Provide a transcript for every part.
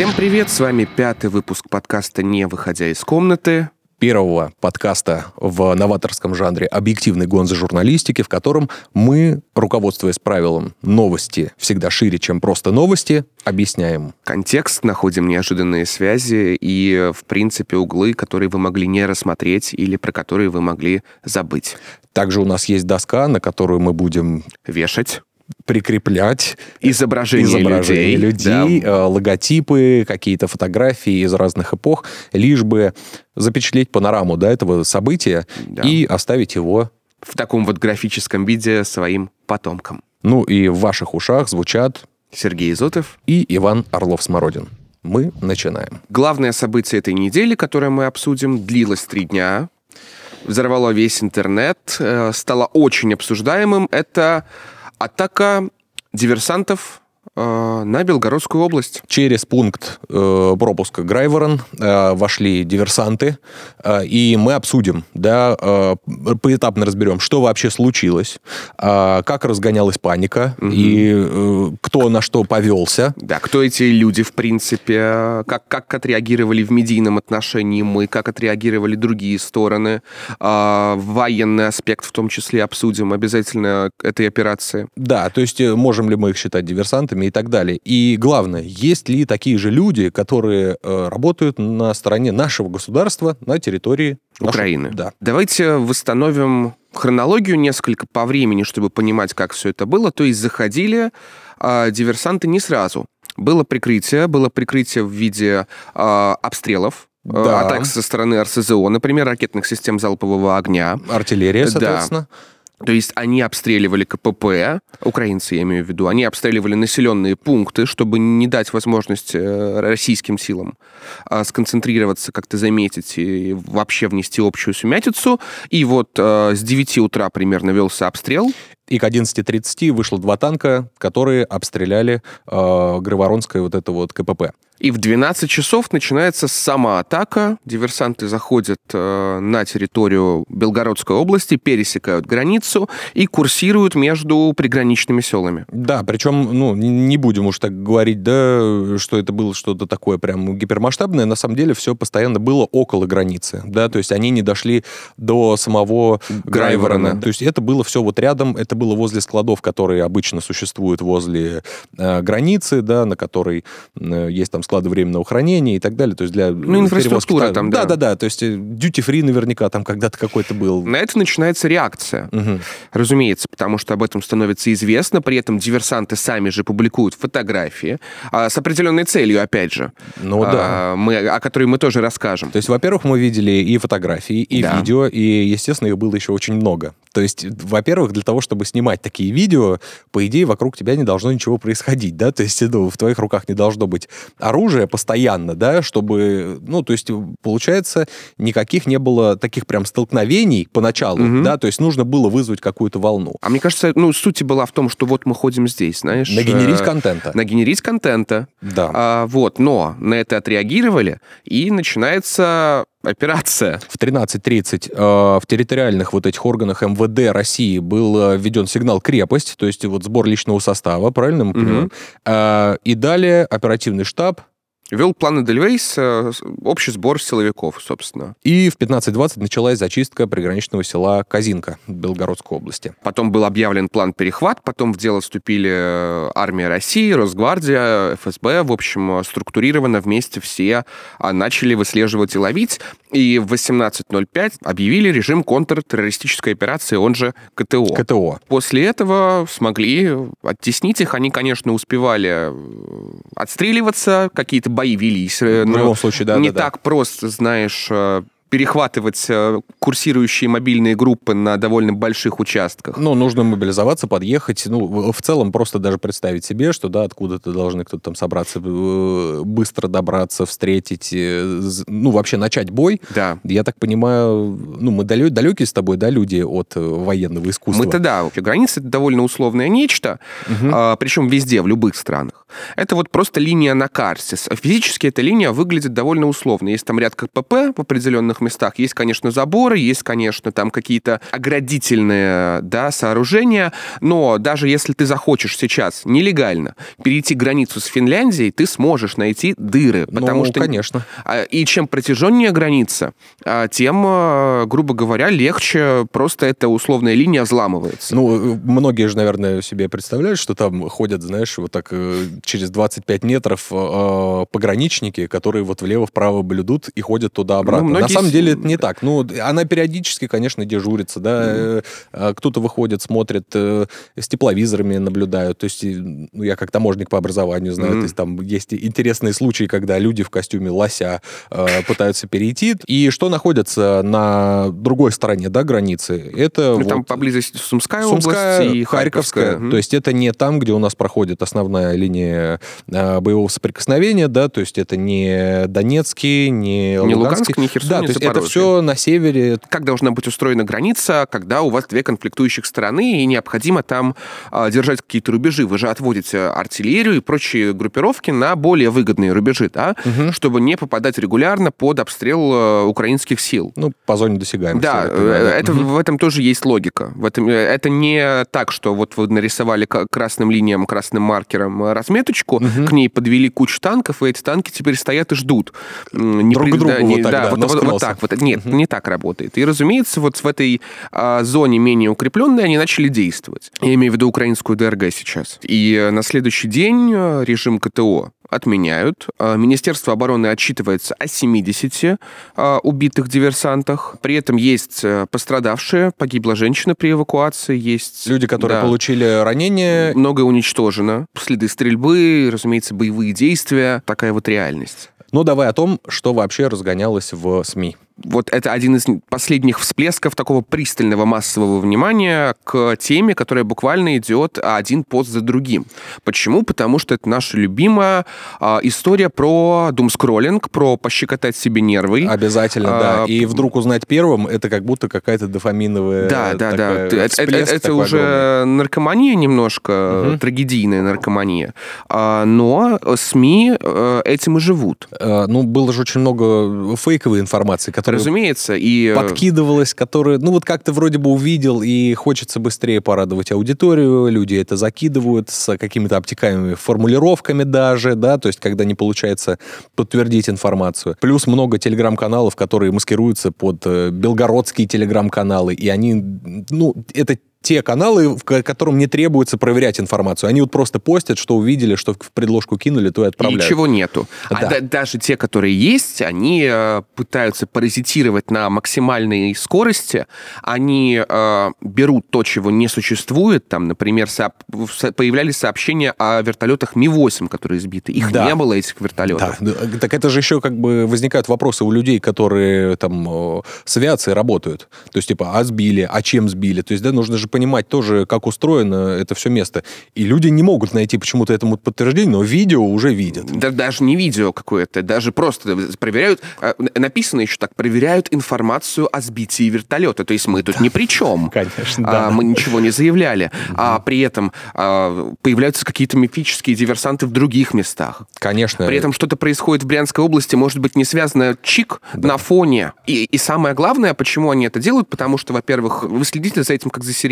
Всем привет, с вами пятый выпуск подкаста «Не выходя из комнаты» первого подкаста в новаторском жанре объективной гонзы журналистики, в котором мы, руководствуясь правилом «новости всегда шире, чем просто новости», объясняем. Контекст, находим неожиданные связи и, в принципе, углы, которые вы могли не рассмотреть или про которые вы могли забыть. Также у нас есть доска, на которую мы будем Вешать прикреплять изображения, изображения людей, людей да. э, логотипы, какие-то фотографии из разных эпох, лишь бы запечатлеть панораму до этого события Да. и оставить его. в таком вот графическом виде своим потомкам. Ну и в ваших ушах звучат Сергей Изотов. и Иван Орлов-Смородин. Мы начинаем. Главное событие этой недели, которое мы обсудим, длилось три дня, взорвало весь интернет, э, стало очень обсуждаемым. Это атака диверсантов на Белгородскую область. Через пункт э, пропуска Грайворон э, вошли диверсанты, э, и мы обсудим, да, э, поэтапно разберем, что вообще случилось, э, как разгонялась паника, и э, кто на что повелся. Да, кто эти люди, в принципе, как, как отреагировали в медийном отношении мы, как отреагировали другие стороны, А, военный аспект в том числе обсудим обязательно этой операции. Да, то есть э, можем ли мы их считать диверсантами и так далее. И главное, есть ли такие же люди, которые э, работают на стороне нашего государства на территории нашей- Украины. Да. Давайте восстановим хронологию несколько по времени, чтобы понимать, как все это было. То есть заходили а, диверсанты не сразу. Было прикрытие, было прикрытие в виде а, обстрелов, а, Да. атак со стороны РСЗО, например, ракетных систем залпового огня. Артиллерия, Да. То есть они обстреливали КПП, украинцы я имею в виду, они обстреливали населенные пункты, чтобы не дать возможность э, российским силам а, сконцентрироваться, как-то заметить и вообще внести общую сумятицу. И вот э, с 9 утра примерно велся обстрел. И к 11.30 вышло два танка, которые обстреляли э, Грыворонское вот это вот КПП. И в 12 часов начинается сама атака. Диверсанты заходят э, на территорию Белгородской области, пересекают границу и курсируют между приграничными селами. Да, причем, ну, не будем уж так говорить, да, что это было что-то такое прям гипермасштабное. На самом деле все постоянно было около границы, да, то есть они не дошли до самого Грайворона. Грайворона. То есть это было все вот рядом, это было возле складов, которые обычно существуют возле э, границы, да, на которой э, есть там склады временного хранения и так далее. То есть для Ну, инфраструктура перевозки- там, да. Да-да-да, то есть дьюти-фри наверняка там когда-то какой-то был. На это начинается реакция. Мгм. Разумеется, потому что об этом становится известно, при этом диверсанты сами же публикуют фотографии а, с определенной целью, опять же, Ну да. а, мы, о которой мы тоже расскажем. То есть, во-первых, мы видели и фотографии, и Да. видео, и, естественно, их было еще очень много. То есть, во-первых, для того, чтобы снимать такие видео, по идее, вокруг тебя не должно ничего происходить, да, то есть, ну, в твоих руках не должно быть оружия постоянно, да, чтобы, ну, то есть, получается, никаких не было таких прям столкновений поначалу, Мгм. да, то есть, нужно было вызвать какую-то волну. А мне кажется, ну, суть была в том, что вот мы ходим здесь, знаешь... Нагенерить э, контента. Нагенерить контента. Да. А, вот, но на это отреагировали, и начинается операция. В 13.30 э, в территориальных вот этих органах МВД России был э, введен сигнал «крепость», то есть вот сбор личного состава, правильно мы понимаем? Э, и далее оперативный штаб, Вел план Эдельвейс, э, общий сбор силовиков, собственно. и в 15.20 началась зачистка приграничного села Казинка Белгородской области. Потом был объявлен план перехват, потом в дело вступили э, армия России, Росгвардия, ФСБ. В общем, э, структурированно вместе все а, начали выслеживать и ловить. И в 18.05 объявили режим контртеррористической операции, он же КТО. КТО. После этого смогли оттеснить их. Они, конечно, успевали отстреливаться, какие-то бои велись. э, В но любом случае, да, не да, да. так просто, знаешь, э, перехватывать э, курсирующие мобильные группы на довольно больших участках. Ну, нужно мобилизоваться, подъехать. Ну, в целом, просто даже представить себе, что, да, откуда-то должны кто-то там собраться, э, быстро добраться, встретить, э, ну, вообще начать бой. Да. Я так понимаю, ну, мы далё- далекие с тобой, да, люди от военного искусства. Мы-то да, вообще граница это довольно условное нечто, Мгм. а, причем везде, в любых странах. Это вот просто линия на карте. Физически эта линия выглядит довольно условно. Есть там ряд КПП в определенных некоторых местах есть, конечно, заборы, есть, конечно, там какие-то оградительные да, сооружения, но даже если ты захочешь сейчас нелегально перейти границу с Финляндией, ты сможешь найти дыры. Потому ну, что, конечно. а, И чем протяженнее граница, а, тем, а, грубо говоря, легче просто эта условная линия взламывается. Ну, многие же, наверное, себе представляют, что там ходят, знаешь, вот так э, через 25 метров пограничники, которые вот влево-вправо блюдут и ходят туда-обратно. Ну, На многие самом деле это не так. Ну, она периодически, конечно, дежурится, да. э, Кто-то выходит, смотрит, э, с тепловизорами наблюдают. То есть, ну, я как таможник по образованию знаю, Мгм. то есть там есть интересные случаи, когда люди в костюме лося пытаются перейти. И что находится на другой стороне, да, границы? Это Ну, Там вот- поблизости Сумская, Сумская, область и Харьковская. Мгм. То есть это не там, где у нас проходит основная линия боевого соприкосновения, да, то есть это не Донецкий, не, Не Луганский. Луганск, не Херсон, Да, не то есть это все на севере. как должна быть устроена граница, когда у вас две конфликтующих стороны, и необходимо там а, держать какие-то рубежи. Вы же отводите артиллерию и прочие группировки на более выгодные рубежи, да, чтобы не попадать регулярно под обстрел э, украинских сил. Ну, по зоне досягаемости. Да, так э, это, Мгм. в этом тоже есть логика. В этом, э, это не так, что вот вы нарисовали красным линиям, красным маркером э, разметочку, к ней подвели кучу танков, и эти танки теперь стоят и ждут. Не Друг при- другу да, не- вот так, да, да, вот, вот- вот носу. Так вот. Нет, не так работает. И, разумеется, вот в этой а, зоне менее укрепленной они начали действовать. Я имею в виду украинскую ДРГ сейчас. И э, на следующий день э, режим КТО отменяют. А, Министерство обороны отчитывается о 70 а, убитых диверсантах. При этом есть э, пострадавшие, погибла женщина при эвакуации, есть... Люди, которые да, получили ранения, Многое уничтожено. Следы стрельбы, разумеется, боевые действия. Такая вот реальность. ну, давай о том, что вообще разгонялось в СМИ. Вот это один из последних всплесков такого пристального массового внимания к теме, которая буквально идет один пост за другим. Почему? Потому что это наша любимая а, история про думскроллинг, про пощекотать себе нервы. Обязательно, да. А, И вдруг узнать первым, это как будто какая-то дофаминовая... Да, да, да. такая Это, это- это уже огромный. наркомания немножко, Мгм. трагедийная наркомания. А, но СМИ э, этим и живут. Э, Ну, было же очень много фейковой информации, которая Разумеется. И э, подкидывалась, которая, ну вот как ты вроде бы увидел, и хочется быстрее порадовать аудиторию, люди это закидывают с какими-то обтекаемыми формулировками даже, да, то есть когда не получается подтвердить информацию. Плюс много телеграм-каналов, которые маскируются под э, белгородские телеграм-каналы, и они, ну, это те каналы, которым не требуется проверять информацию. Они вот просто постят, что увидели, что в предложку кинули, то и и отправляют. чего нету. А Да. да- даже те, которые есть, они э, пытаются паразитировать на максимальной скорости. Они э, берут то, чего не существует. Там, например, сооб- со- появлялись сообщения о вертолетах Ми-8, которые сбиты. Их Да. не было, этих вертолетов. Да, так это же еще как бы возникают вопросы у людей, которые там с авиацией работают. То есть, типа, а сбили, а чем сбили? То есть, да, нужно же понимать тоже, как устроено это все место. И люди не могут найти почему-то этому подтверждение, но видео уже видят. Да, даже не видео какое-то, даже просто проверяют, э, написано еще так, проверяют информацию о сбитии вертолета. То есть мы тут ни при чем. Конечно, А, да. мы ничего не заявляли. А при этом а, появляются какие-то мифические диверсанты в других местах. Конечно. При этом что-то происходит в Брянской области, может быть, не связано чик на фоне. И, и самое главное, почему они это делают, потому что, во-первых, вы следите за этим как за сериалом,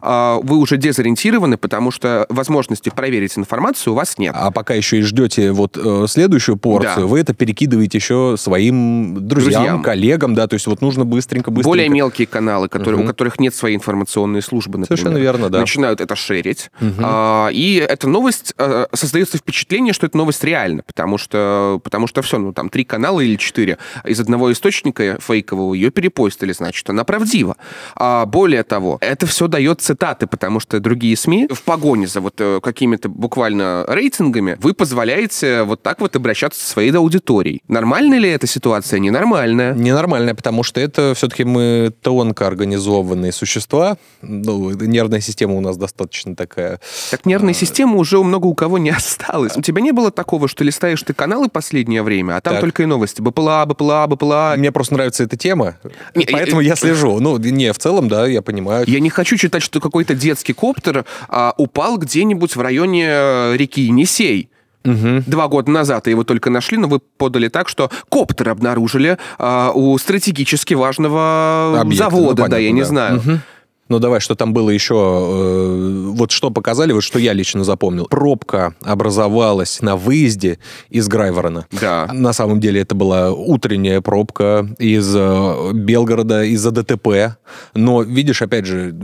а, вы уже дезориентированы, потому что возможности проверить информацию у вас нет. А пока еще и ждете вот э, следующую порцию, Да. вы это перекидываете еще своим друзьям, Друзьям. коллегам, да, то есть вот нужно быстренько, быстренько. Более мелкие каналы, которые, Мгм. у которых нет своей информационной службы, например, Совершенно верно, да. начинают это шерить. А, и эта новость, а, создается впечатление, что эта новость реальна, потому что, потому что все, ну там три канала или четыре из одного источника фейкового ее перепостили, значит, она правдива. А, более того, это все дает цитаты, потому что другие СМИ в погоне за вот э, какими-то буквально рейтингами вы позволяете вот так вот обращаться со своей аудиторией. Нормальная ли эта ситуация? Ненормальная. Ненормально, потому что это все-таки мы тонко организованные существа. Ну, нервная система у нас достаточно такая. Так нервной системы уже много у кого не осталось. У тебя не было такого, что листаешь ты каналы последнее время, а там Так. только и новости. БПЛА, БПЛА, БПЛА. Мне просто нравится эта тема, Не, поэтому э, я слежу. Ну, не, в целом, да, я понимаю. Я не хочу читать, что какой-то детский коптер а, упал где-нибудь в районе э, реки Енисей. Угу. Два года назад его только нашли, но вы подали так, что коптер обнаружили э, у стратегически важного Объект, завода, ну, понятно, да, я да. не знаю. Угу. Ну давай, что там было еще? Э, вот что показали, вот что я лично запомнил. Пробка образовалась на выезде из Грайворона. Да. На самом деле это была утренняя пробка из э, Белгорода из-за ДТП. Но видишь, опять же,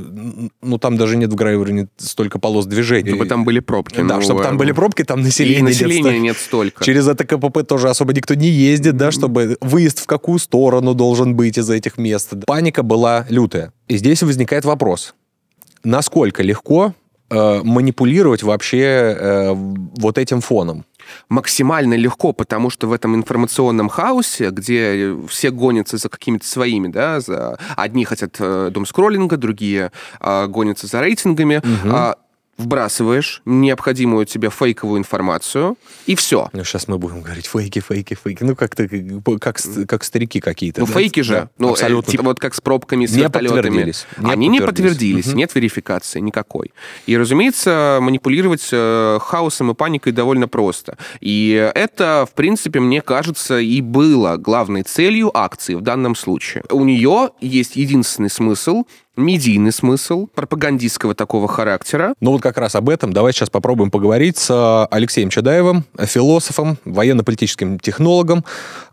ну там даже нет в Грайвороне столько полос движения. Чтобы там были пробки. Да, ну, чтобы там были пробки, там населения, и населения нет, нет столько. Через это КПП тоже особо никто не ездит, да, чтобы выезд в какую сторону должен быть из этих мест. Паника была лютая. И здесь возникает вопрос, насколько легко э, манипулировать вообще э, вот этим фоном? максимально легко, потому что в этом информационном хаосе, где все гонятся за какими-то своими, да, за одни хотят э, дом скроллинга, другие э, гонятся за рейтингами, угу. э, вбрасываешь необходимую тебе фейковую информацию, и все. Ну, сейчас мы будем говорить фейки, фейки, фейки. Ну, как-то как, как старики какие-то. Ну, да? фейки же. Да, ну, э, абсолютно. Типа вот как с пробками, с не вертолетами. Подтвердились. Не Они подтвердились. не подтвердились, угу. нет верификации никакой. И, разумеется, манипулировать э, хаосом и паникой довольно просто. И это, в принципе, мне кажется, и было главной целью акции в данном случае. У нее есть единственный смысл медийный смысл пропагандистского такого характера. Ну вот как раз об этом давай сейчас попробуем поговорить с э, Алексеем Чадаевым, философом, военно-политическим технологом.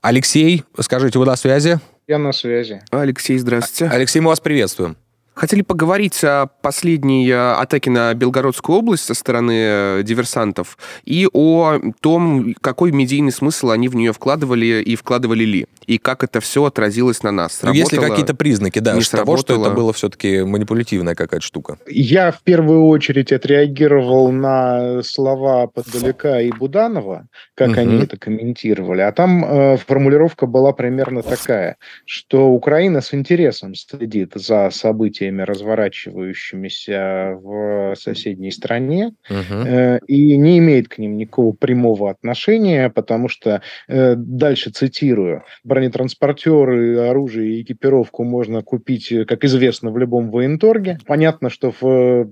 Алексей, скажите, вы на связи? Я на связи. Алексей, здравствуйте. Алексей, мы вас приветствуем. Хотели поговорить о последней э, атаке на Белгородскую область со стороны э, диверсантов и о том, какой медийный смысл они в нее вкладывали и вкладывали ли, и как это все отразилось на нас. Ну, есть ли какие-то признаки, да, того, что это было все-таки манипулятивная какая-то штука? Я в первую очередь отреагировал на слова Поддаляка и Буданова, как угу. они это комментировали, а там э, формулировка была примерно такая, что Украина с интересом следит за событиями событиями, разворачивающимися в соседней стране, uh и не имеет к ним никакого прямого отношения, потому что, э, дальше цитирую, бронетранспортеры, оружие и экипировку можно купить, э, как известно, в любом военторге. Понятно, что в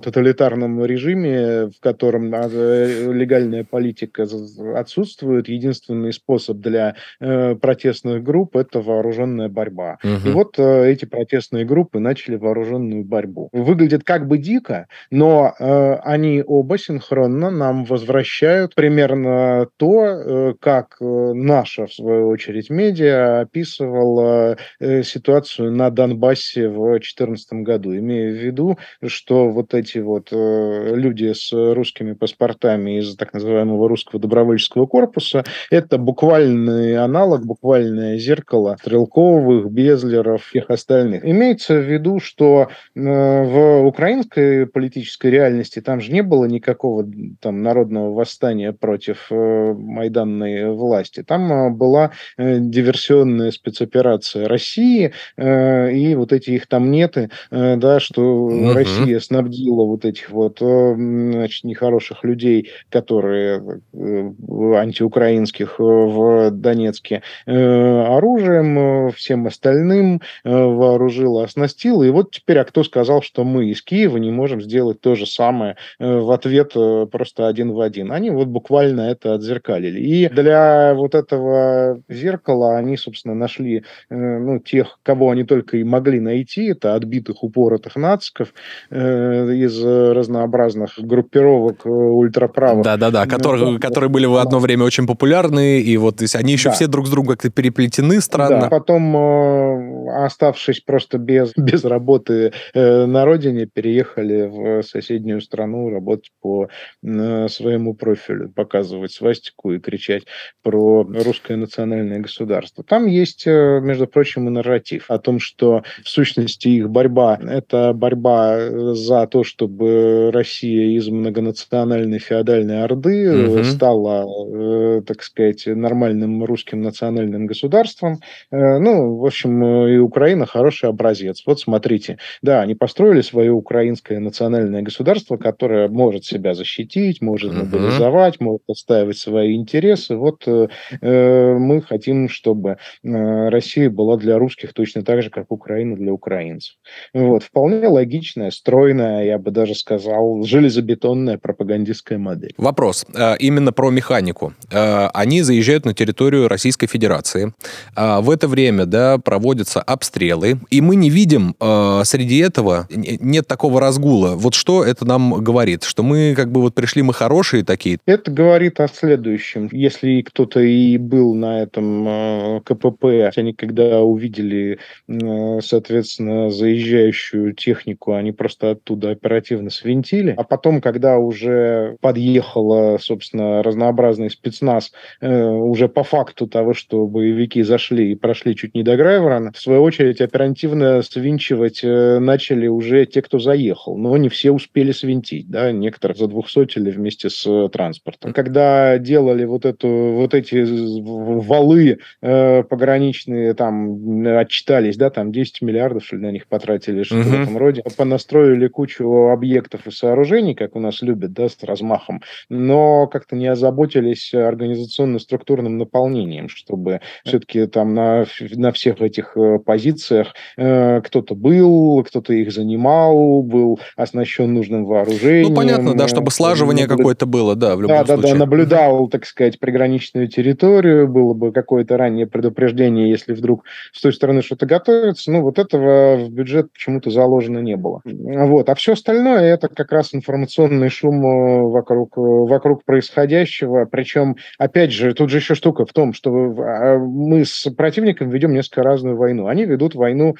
тоталитарном режиме, в котором легальная политика отсутствует, единственный способ для протестных групп – это вооруженная борьба. uh И вот эти протестные группы начали начали вооруженную борьбу. Выглядит как бы дико, но э, они оба синхронно нам возвращают примерно то, э, как э, наша, в свою очередь, медиа описывала э, ситуацию на Донбассе в 2014 году, имея в виду, что вот эти вот э, люди с русскими паспортами из так называемого русского добровольческого корпуса, это буквальный аналог, буквальное зеркало Стрелковых, Безлеров, всех остальных. Имеется в виду, что э, в украинской политической реальности там же не было никакого там народного восстания против э, майданной власти. Там э, была диверсионная спецоперация России, и вот эти их там неты, да, что угу. Россия снабдила вот этих вот значит, нехороших людей, которые антиукраинских в Донецке, оружием, всем остальным вооружила, оснастила, и вот теперь, а кто сказал, что мы из Киева не можем сделать то же самое э, в ответ э, просто один в один? Они вот буквально это отзеркалили. И для вот этого зеркала они, собственно, нашли э, ну, тех, кого они только и могли найти. Это отбитых, упоротых нациков из разнообразных группировок ультраправых. Да-да-да, которые, которые были в одно время очень популярны, и вот они еще да. все друг с другом как-то переплетены странно. Да, потом, оставшись просто без, без работы, э, на родине, переехали в соседнюю страну работать по э, своему профилю, показывать свастику и кричать про русское национальное государство. Там есть, э, между прочим, и нарратив о том, что в сущности их борьба – это борьба за то, чтобы Россия из многонациональной феодальной орды угу. стала, так сказать, нормальным русским национальным государством. Ну, в общем, и Украина хороший образец. Вот смотрите, смотрите, да, они построили свое украинское национальное государство, которое может себя защитить, может мобилизовать, uh-huh. может отстаивать свои интересы. Вот э, э, мы хотим, чтобы э, Россия была для русских точно так же, как Украина для украинцев. Вот. Вполне логичная, стройная, я бы даже сказал, железобетонная пропагандистская модель. Вопрос э, именно про механику. Э, они заезжают на территорию Российской Федерации. В это время да, проводятся обстрелы, и мы не видим среди этого, нет такого разгула. Вот что это нам говорит? Что мы как бы вот пришли, мы хорошие такие? Это говорит о следующем. Если кто-то и был на этом КПП, они когда увидели, соответственно, заезжающую технику, они просто оттуда оперативно свинтили. А потом, когда уже подъехала, собственно, разнообразный спецназ, э, уже по факту того, что боевики зашли и прошли чуть не до Грайворона, в свою очередь оперативно свинчивать э, начали уже те, кто заехал. Но не все успели свинтить, да, некоторых за двухсотили вместе с э, транспортом. Когда делали вот, эту, вот эти валы э, пограничные, там, отчитались, да, там 10 миллиардов, что ли, на них потратили, что-то uh-huh. в этом роде, понастроили кучу объектов и сооружений, как у нас любят, да, с размахом, но как-то не озаботились организационно-структурным наполнением, чтобы все-таки там на, на всех этих э, позициях э, кто-то был, кто-то их занимал, был оснащен нужным вооружением. Ну, понятно, да, чтобы слаживание наблю... какое-то было, да, в любом да, случае. Да, да, наблюдал, так сказать, приграничную территорию, было бы какое-то раннее предупреждение, если вдруг с той стороны что-то готовится. Ну, вот этого в бюджет почему-то заложено не было. Вот. А все остальное это как раз информационный шум э, вокруг, э, вокруг происходящего. Причем, опять же, тут же еще штука в том, что а, мы с противником ведем несколько разную войну. Они ведут войну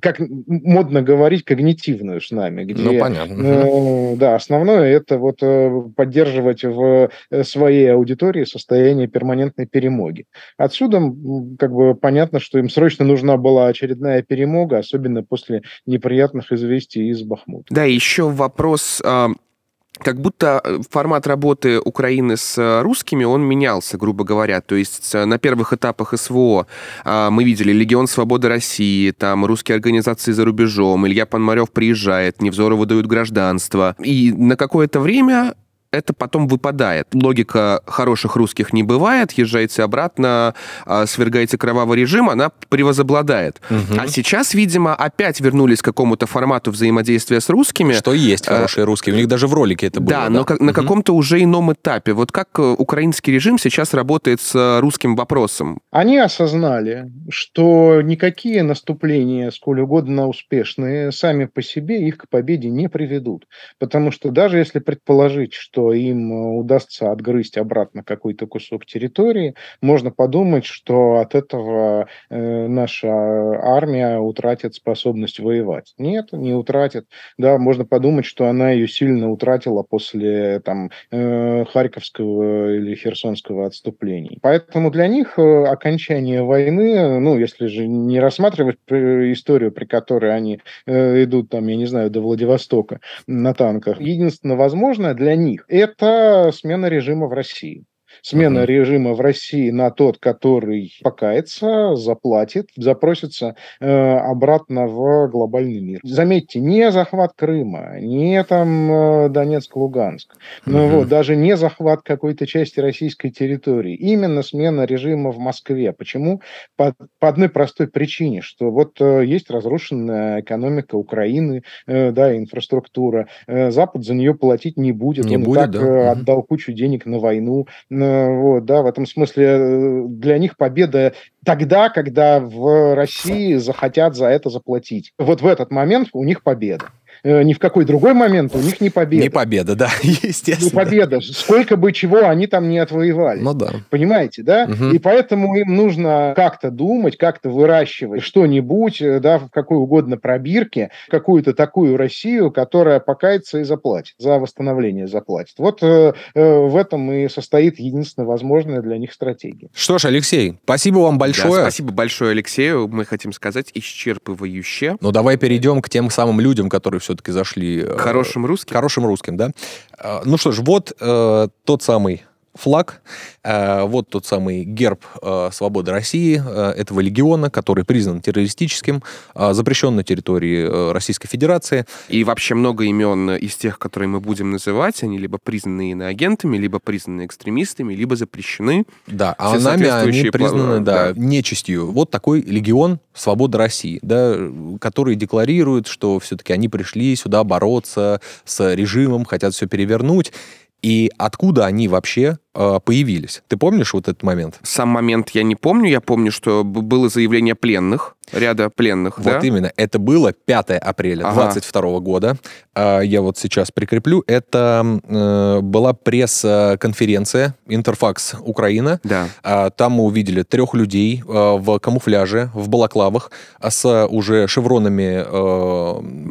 как модно говорить, когнитивную с нами, где, ну, понятно. Э, да, основное это вот э, поддерживать в своей аудитории состояние перманентной перемоги. Отсюда как бы понятно, что им срочно нужна была очередная перемога, особенно после неприятных известий из Бахмута. Да, еще вопрос как будто э, формат работы Украины с э, русскими, он менялся, грубо говоря. То есть э, на первых этапах СВО а, мы видели Легион Свободы России, там русские организации за рубежом, Илья Пономарев приезжает, Невзорову дают гражданство. И на какое-то время это потом выпадает. Логика хороших русских не бывает, езжаете обратно, а, свергаете кровавый режим, она превозобладает. Угу. А сейчас, видимо, опять вернулись к какому-то формату взаимодействия с русскими. Что есть а, хорошие русские, у них даже в ролике это было. Да, да? но как, угу. на каком-то уже ином этапе. Вот как э, украинский режим сейчас работает с русским вопросом? Они осознали, что никакие наступления, сколь угодно успешные, сами по себе их к победе не приведут. Потому что даже если предположить, что им э, удастся отгрызть обратно какой-то кусок территории, можно подумать, что от этого э, наша армия утратит способность воевать. Нет, не утратит. Да, можно подумать, что она ее сильно утратила после там, э, Харьковского или Херсонского отступлений. Поэтому для них окончание войны, ну, если же не рассматривать историю, при которой они идут, там, я не знаю, до Владивостока на танках, единственное возможное для них это смена режима в России. Смена uh-huh. режима в России на тот, который покается, заплатит, запросится э, обратно в глобальный мир. Заметьте, не захват Крыма, не там э, Донецк-Луганск, uh-huh. ну, вот, даже не захват какой-то части российской территории. Именно смена режима в Москве. Почему? По, по одной простой причине, что вот э, есть разрушенная экономика Украины, э, да, инфраструктура. Э, Запад за нее платить не будет. Не Он будет, так да. э, отдал кучу денег на войну. Вот, да, в этом смысле э, для них победа тогда, когда в России захотят за это заплатить. Вот в этот момент у них победа. Э, ни в какой другой момент у них не победа. Не победа, да, естественно. Не победа. Сколько бы чего они там не отвоевали. Ну да. Понимаете, да? Угу. И поэтому им нужно как-то думать, как-то выращивать что-нибудь, э, да, в какой угодно пробирке, какую-то такую Россию, которая покается и заплатит, за восстановление заплатит. Вот э, э, в этом и состоит единственная возможная для них стратегия. Что ж, Алексей, спасибо вам большое. Да, спасибо большое, Алексею. Мы хотим сказать исчерпывающе. Ну, давай перейдем к тем самым людям, которые все все-таки зашли... К хорошим русским? К хорошим русским, да. А, ну что ж, вот э, тот самый флаг, э, вот тот самый герб э, свободы России, э, этого легиона, который признан террористическим, запрещен на территории Российской Федерации. И вообще много имен из тех, которые мы будем называть, они либо признаны иноагентами, либо признаны экстремистами, либо запрещены. Да, а нами они признаны, да, да, нечистью. Вот такой легион свободы России, да, который декларирует, что все-таки они пришли сюда бороться с режимом, хотят все перевернуть. И откуда они вообще появились? Ты помнишь вот этот момент? Сам момент я не помню. Я помню, что было заявление пленных, ряда пленных. Вот да? именно. Это было 5 апреля ага. 22 года. Э, я вот сейчас прикреплю. Это э, была пресс-конференция Интерфакс Украина. Да. Э, там мы увидели трех людей в камуфляже, в балаклавах, с уже шевронами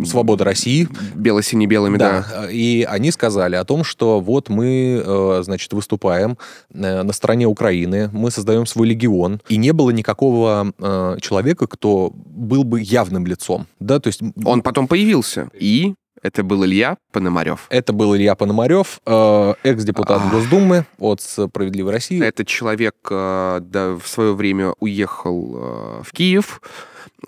«Свобода России». Бело-сине-белыми, да. да. И они сказали о том, что вот мы, значит, выступаем э, на стороне Украины, мы создаем свой легион, и не было никакого э, человека, кто был бы явным лицом, да, то есть... Он потом появился, и это был Илья Пономарев. Это был Илья Пономарев, экс-депутат а... Госдумы от «Справедливой России». Этот человек да, в свое время уехал в Киев,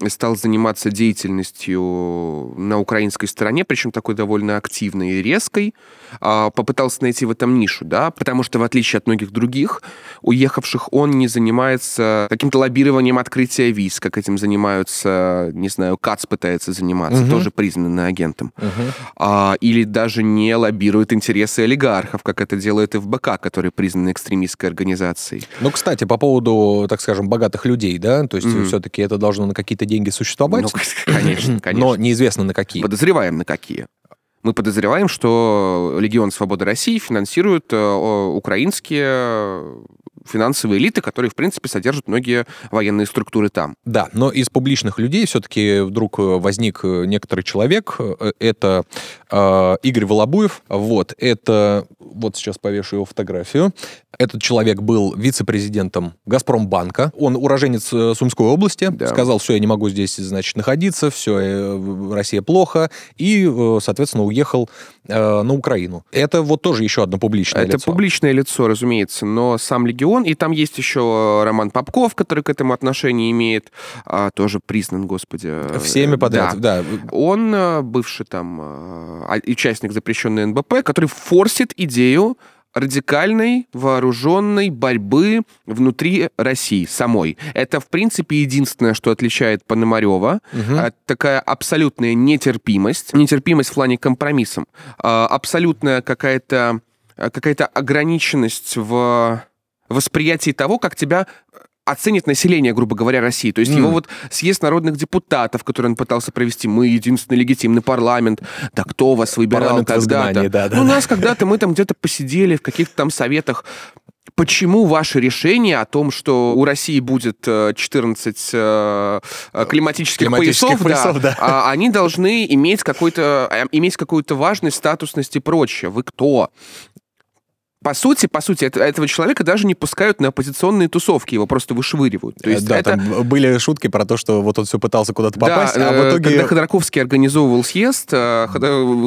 стал заниматься деятельностью на украинской стороне, причем такой довольно активной и резкой, а, попытался найти в этом нишу, да, потому что в отличие от многих других уехавших, он не занимается каким-то лоббированием открытия виз, как этим занимаются, не знаю, КАЦ пытается заниматься, угу. тоже признанный агентом, угу. или даже не лоббирует интересы олигархов, как это делает ФБК, который признан экстремистской организацией. Ну, кстати, по поводу, так скажем, богатых людей, да, то есть угу. все-таки это должно на какие-то деньги существовать. Ну, конечно, конечно. Но неизвестно на какие. Подозреваем на какие. Мы подозреваем, что Легион Свободы России финансирует э, украинские финансовые элиты, которые, в принципе, содержат многие военные структуры там. Да, но из публичных людей все-таки вдруг возник некоторый человек. Это э, Игорь Волобуев. Вот, это... Вот сейчас повешу его фотографию. Этот человек был вице-президентом Газпромбанка. Он уроженец э, Сумской области. Да. Сказал, все, я не могу здесь, значит, находиться, все, э, Россия плохо. И, э, соответственно, уехал на Украину. Это вот тоже еще одно публичное Это лицо. Это публичное лицо, разумеется, но сам Легион, и там есть еще Роман Попков, который к этому отношение имеет, а, тоже признан, господи. Всеми подряд, да. да. Он бывший там а, участник запрещенной НБП, который форсит идею радикальной вооруженной борьбы внутри России самой. Это, в принципе, единственное, что отличает Пономарева. Угу. Такая абсолютная нетерпимость. Нетерпимость в плане компромиссом. А, абсолютная какая-то какая-то ограниченность в восприятии того, как тебя оценит население, грубо говоря, России. То есть mm. его вот съезд народных депутатов, который он пытался провести, мы единственный легитимный парламент. Да кто вас выбирал когда-то? Да, да, ну, да. нас когда-то, мы там где-то посидели в каких-то там советах. Почему ваше решение о том, что у России будет 14 э, э, климатических, климатических поясов, поясов да, да. Они должны иметь какой-то э, иметь какую-то важность, статусность и прочее? Вы кто? По сути, по сути, это, этого человека даже не пускают на оппозиционные тусовки, его просто вышвыривают. То есть да, это... там были шутки про то, что вот он все пытался куда-то попасть, да, а в э, итоге... когда Ходорковский организовывал съезд, э,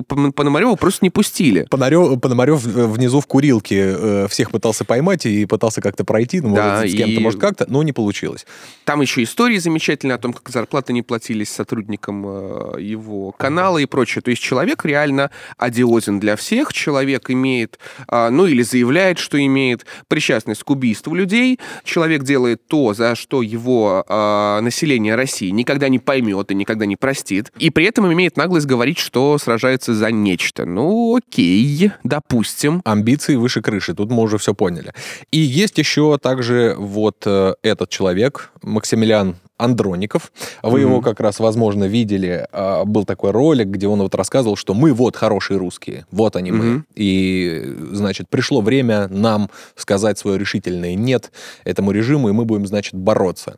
Пономарева просто не пустили. Пономарев, Пономарев внизу в курилке э, всех пытался поймать и пытался как-то пройти, ну, да, может, с кем-то, и... может, как-то, но не получилось. Там еще истории замечательные о том, как зарплаты не платились сотрудникам его канала и прочее. То есть человек реально одиозен для всех, человек имеет, ну, или заявляет, что имеет причастность к убийству людей. Человек делает то, за что его э, население России никогда не поймет и никогда не простит. И при этом имеет наглость говорить, что сражается за нечто. Ну, окей, допустим. Амбиции выше крыши, тут мы уже все поняли. И есть еще также вот э, этот человек, Максимилиан Андроников. Вы mm-hmm. его как раз, возможно, видели. А, был такой ролик, где он вот рассказывал, что мы вот хорошие русские, вот они мы. Mm-hmm. И, значит, пришло время нам сказать свое решительное «нет» этому режиму, и мы будем, значит, бороться.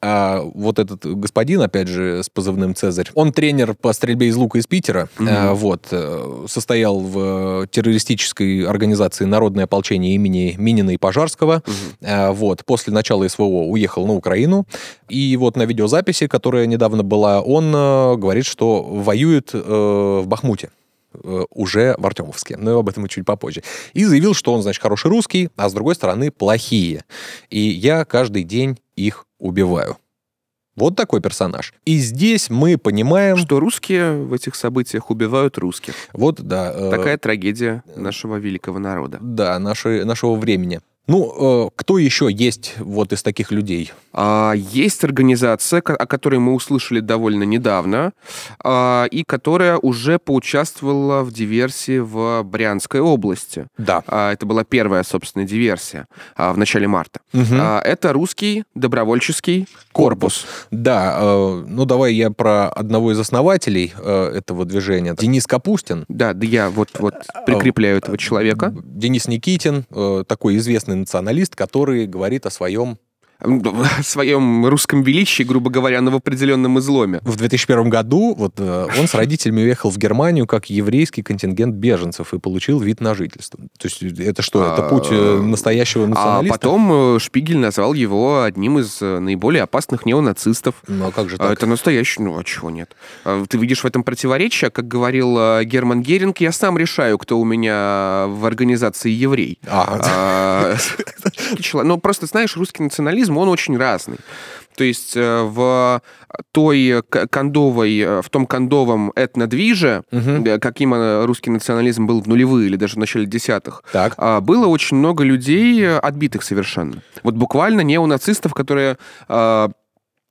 А вот этот господин, опять же, с позывным «Цезарь», он тренер по стрельбе из лука из Питера, mm-hmm. вот, э, состоял в террористической организации «Народное ополчение» имени Минина и Пожарского, mm-hmm. вот, после начала СВО уехал на Украину, и вот на видеозаписи, которая недавно была, он э, говорит, что воюет э, в Бахмуте. э, уже в Артемовске, но об этом чуть попозже. И заявил, что он, значит, хороший русский, а с другой стороны плохие. И я каждый день их убиваю. Вот такой персонаж. И здесь мы понимаем... Что русские в этих событиях убивают русских. Вот, да. э, Такая трагедия нашего великого народа. Да, наши, нашего времени. Ну, э, кто еще есть вот из таких людей? А, есть организация, о которой мы услышали довольно недавно, а, и которая уже поучаствовала в диверсии в Брянской области. Да. А, это была первая, собственно, диверсия в начале марта. Угу. Это русский добровольческий корпус. Да, э, ну давай я про одного из основателей э, этого движения. Денис Капустин. Да, да я вот, вот прикрепляю этого человека. Денис Никитин, такой известный националист, который говорит о своем в своем русском величии, грубо говоря, но в определенном изломе. В 2001 году вот, э, он с родителями уехал в Германию как еврейский контингент беженцев и получил вид на жительство. То есть это что, это путь э, настоящего а националиста? А потом э, Шпигель назвал его одним из наиболее опасных неонацистов. Ну а как же так? Это настоящий, ну а чего нет? Ты видишь в этом противоречие, как говорил Герман Геринг, я сам решаю, кто у меня в организации еврей. А, ну просто знаешь, русский национализм национализм, он очень разный. То есть э, в той кондовой, э, в том кондовом этнодвиже, угу. каким э, русский национализм был в нулевые или даже в начале десятых, так. А, было очень много людей отбитых совершенно. Вот буквально неонацистов, которые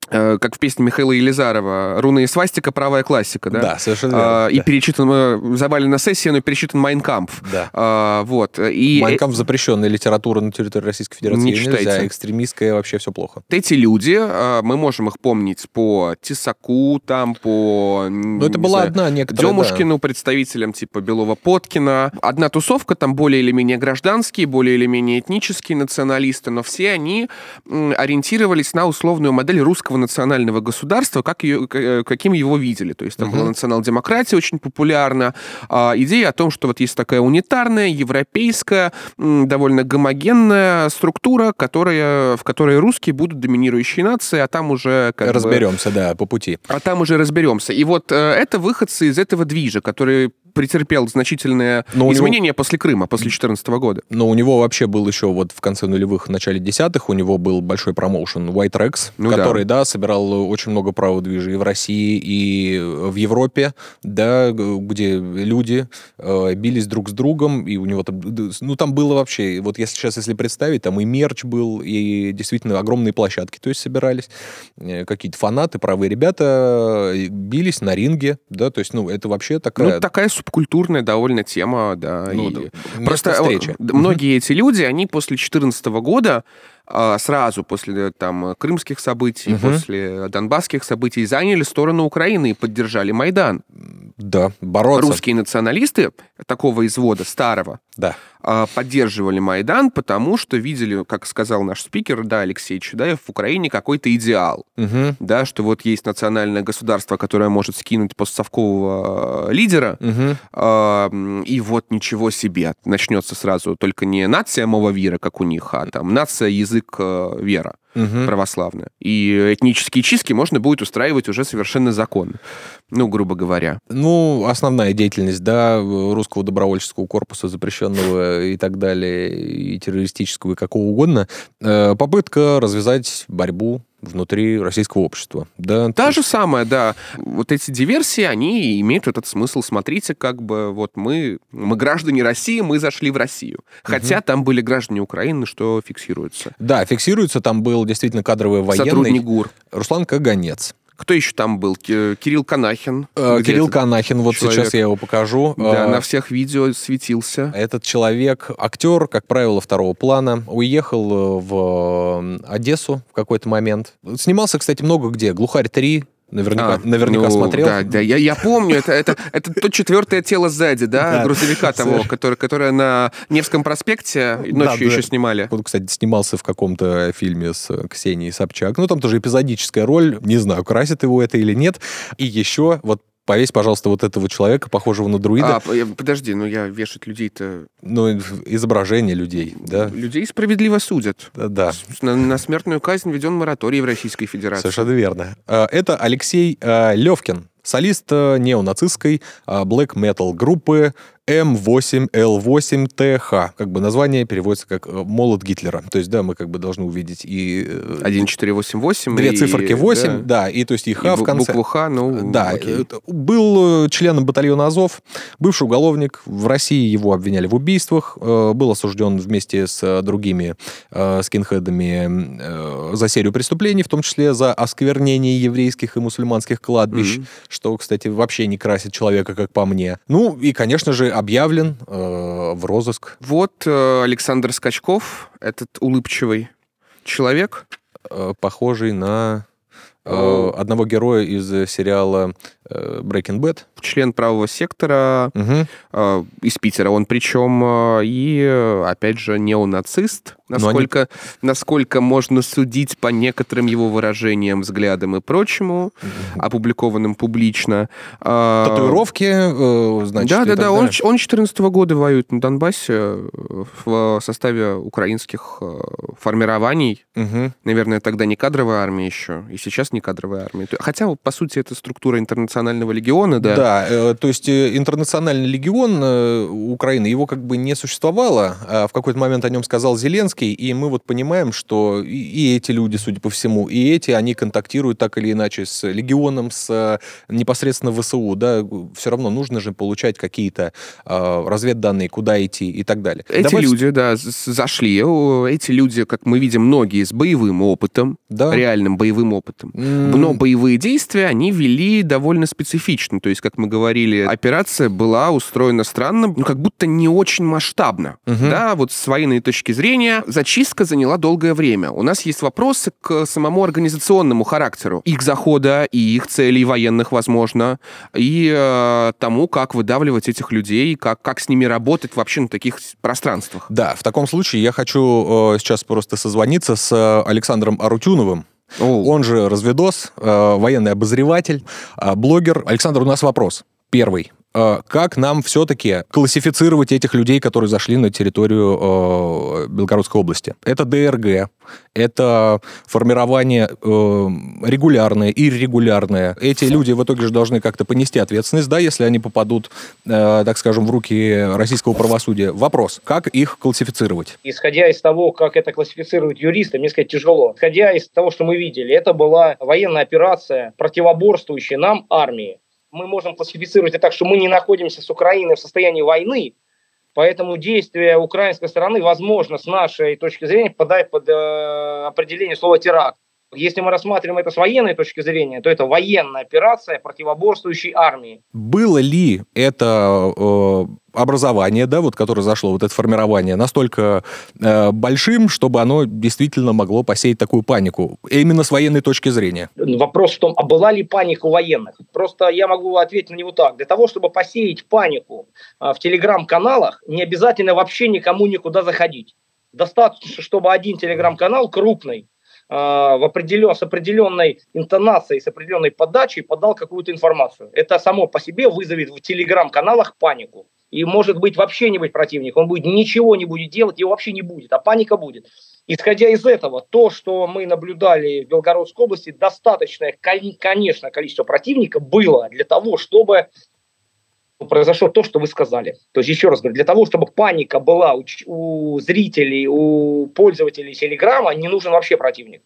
как в песне Михаила Елизарова, «Руна и свастика. Правая классика», да? Да, совершенно верно. А, и да. перечитан, э, завалена сессия, но перечитан «Майнкампф». Да. А, вот. И... «Майнкампф» запрещенная литература на территории Российской Федерации. Не читайте. Нельзя, экстремистская, вообще все плохо. Эти люди, а, мы можем их помнить по Тесаку, там, по... Ну, это была знаю, одна некоторая, Демушкину, да. представителям типа Белова-Поткина. Одна тусовка, там более или менее гражданские, более или менее этнические националисты, но все они ориентировались на условную модель русского национального государства как ее, э, каким его видели. То есть там uh-huh. была национал-демократия очень популярна, а, идея о том, что вот есть такая унитарная, европейская, довольно гомогенная структура, которая, в которой русские будут доминирующей нацией, а там уже... Как разберемся, бы, да, по пути. А там уже разберемся. И вот э, это выходцы из этого движа, которые претерпел значительное но изменение него... после Крыма, после 2014 года. Но у него вообще был еще вот в конце нулевых, начале десятых, у него был большой промоушен White Rex, ну, который, да. да, собирал очень много праводвижей и в России, и в Европе, да, где люди э, бились друг с другом, и у него там, ну, там было вообще, вот если сейчас, если представить, там и мерч был, и действительно огромные площадки, то есть собирались э, какие-то фанаты, правые ребята э, бились на ринге, да, то есть, ну, это вообще такая... Ну, такая субкультурная довольно тема, да. Ну, и... да. Просто встречи. многие эти люди, они после 2014 года сразу после там крымских событий, угу. после донбасских событий заняли сторону Украины и поддержали Майдан. Да, бороться. Русские националисты такого извода старого да. А, поддерживали Майдан, потому что видели, как сказал наш спикер, да, Алексей Чудаев, в Украине какой-то идеал. Угу. Да, что вот есть национальное государство, которое может скинуть постсовкового лидера, угу. и вот ничего себе. Начнется сразу только не нация мова вера, как у них, а там нация, язык, э, вера угу. православная. И этнические чистки можно будет устраивать уже совершенно законно. Ну, грубо говоря. Ну, основная деятельность, да, русского добровольческого корпуса, запрещенного и так далее, и террористического, и какого угодно, э, попытка развязать борьбу внутри российского общества. Да, Та же самое, да. Вот эти диверсии, они имеют этот смысл. Смотрите, как бы вот мы, мы граждане России, мы зашли в Россию. Хотя угу. там были граждане Украины, что фиксируется. Да, фиксируется. Там был действительно кадровый военный. Сотрудник ГУР. Руслан Каганец. Кто еще там был? Кирилл Канахин. Э, Кирилл Канахин, вот человек. сейчас я его покажу. Да, э, на всех видео светился. Этот человек, актер, как правило, второго плана, уехал э, в Одессу в какой-то момент. Снимался, кстати, много где. «Глухарь 3», Наверняка, а, наверняка ну, смотрел. Да, да, я, я помню, это, это, это то четвертое тело сзади, да, грузовика того, который, которое на Невском проспекте ночью еще снимали. Он, кстати, снимался в каком-то фильме с Ксенией Собчак. Ну, там тоже эпизодическая роль, не знаю, красит его это или нет. И еще вот повесь, пожалуйста, вот этого человека, похожего на друида. А, подожди, ну я вешать людей-то... Ну, изображение людей, да. Людей справедливо судят. Да. да. На, на смертную казнь введен мораторий в Российской Федерации. Совершенно верно. А, это Алексей а, Левкин, солист неонацистской black metal группы М8Л8ТХ. Как бы название переводится как «Молот Гитлера». То есть, да, мы как бы должны увидеть и... 1488. Две и, циферки 8, да. да, и то есть и Х и в конце. букву Х, ну, Да, окей. был членом батальона Азов, бывший уголовник. В России его обвиняли в убийствах. Был осужден вместе с другими скинхедами за серию преступлений, в том числе за осквернение еврейских и мусульманских кладбищ, mm-hmm. что, кстати, вообще не красит человека, как по мне. Ну, и, конечно же, объявлен э, в розыск. Вот э, Александр Скачков, этот улыбчивый человек. Э, похожий на э, одного героя из сериала э, Breaking Bad. Член правого сектора угу. э, из Питера. Он причем э, и, опять же, неонацист насколько, они... насколько можно судить по некоторым его выражениям, взглядам и прочему, опубликованным публично. А, Татуировки, э, значит, Да, да, да. Он, он 14 -го года воюет на Донбассе э, в составе украинских э, формирований. Mm-hmm. Наверное, тогда не кадровая армия еще, и сейчас не кадровая армия. Хотя, по сути, это структура интернационального легиона, да? Да, то есть интернациональный легион Украины, его как бы не существовало. А в какой-то момент о нем сказал Зеленский, Зеленский, и мы вот понимаем, что и эти люди, судя по всему, и эти, они контактируют так или иначе с легионом, с э, непосредственно ВСУ, да, все равно нужно же получать какие-то э, разведданные, куда идти и так далее. Эти Давай... люди, да, зашли, эти люди, как мы видим, многие с боевым опытом, да. реальным боевым опытом, mm. но боевые действия они вели довольно специфично, то есть, как мы говорили, операция была устроена странно, ну, как будто не очень масштабно, угу. да, вот с военной точки зрения зачистка заняла долгое время. У нас есть вопросы к самому организационному характеру их захода и их целей военных, возможно, и э, тому, как выдавливать этих людей, как, как с ними работать вообще на таких пространствах. Да, в таком случае я хочу э, сейчас просто созвониться с Александром Арутюновым, Oh. Он же разведос, э, военный обозреватель, э, блогер. Александр, у нас вопрос. Первый. Э, как нам все-таки классифицировать этих людей, которые зашли на территорию э, Белгородской области? Это ДРГ, это формирование э, регулярное, иррегулярное. Эти люди в итоге же должны как-то понести ответственность, да, если они попадут, так скажем, в руки российского правосудия. Вопрос, как их классифицировать? Исходя из того, как это классифицируют юристы, мне сказать тяжело. Исходя из того, что мы видели, это была военная операция, противоборствующая нам армии мы можем классифицировать это так, что мы не находимся с Украиной в состоянии войны, поэтому действия украинской стороны, возможно, с нашей точки зрения, попадает под э, определение слова теракт. Если мы рассматриваем это с военной точки зрения, то это военная операция противоборствующей армии. Было ли это э, образование, да, вот которое зашло, вот это формирование, настолько э, большим, чтобы оно действительно могло посеять такую панику, именно с военной точки зрения? Вопрос в том, а была ли паника у военных? Просто я могу ответить на него так. Для того, чтобы посеять панику э, в телеграм-каналах, не обязательно вообще никому никуда заходить. Достаточно, чтобы один телеграм-канал крупный в определен, с определенной интонацией, с определенной подачей подал какую-то информацию. Это само по себе вызовет в телеграм-каналах панику. И может быть вообще не быть противник. Он будет ничего не будет делать, его вообще не будет, а паника будет. Исходя из этого, то, что мы наблюдали в Белгородской области, достаточное, конечно, количество противника было для того, чтобы произошло то, что вы сказали. То есть, еще раз говорю, для того, чтобы паника была у, у зрителей, у пользователей Телеграма, не нужен вообще противник.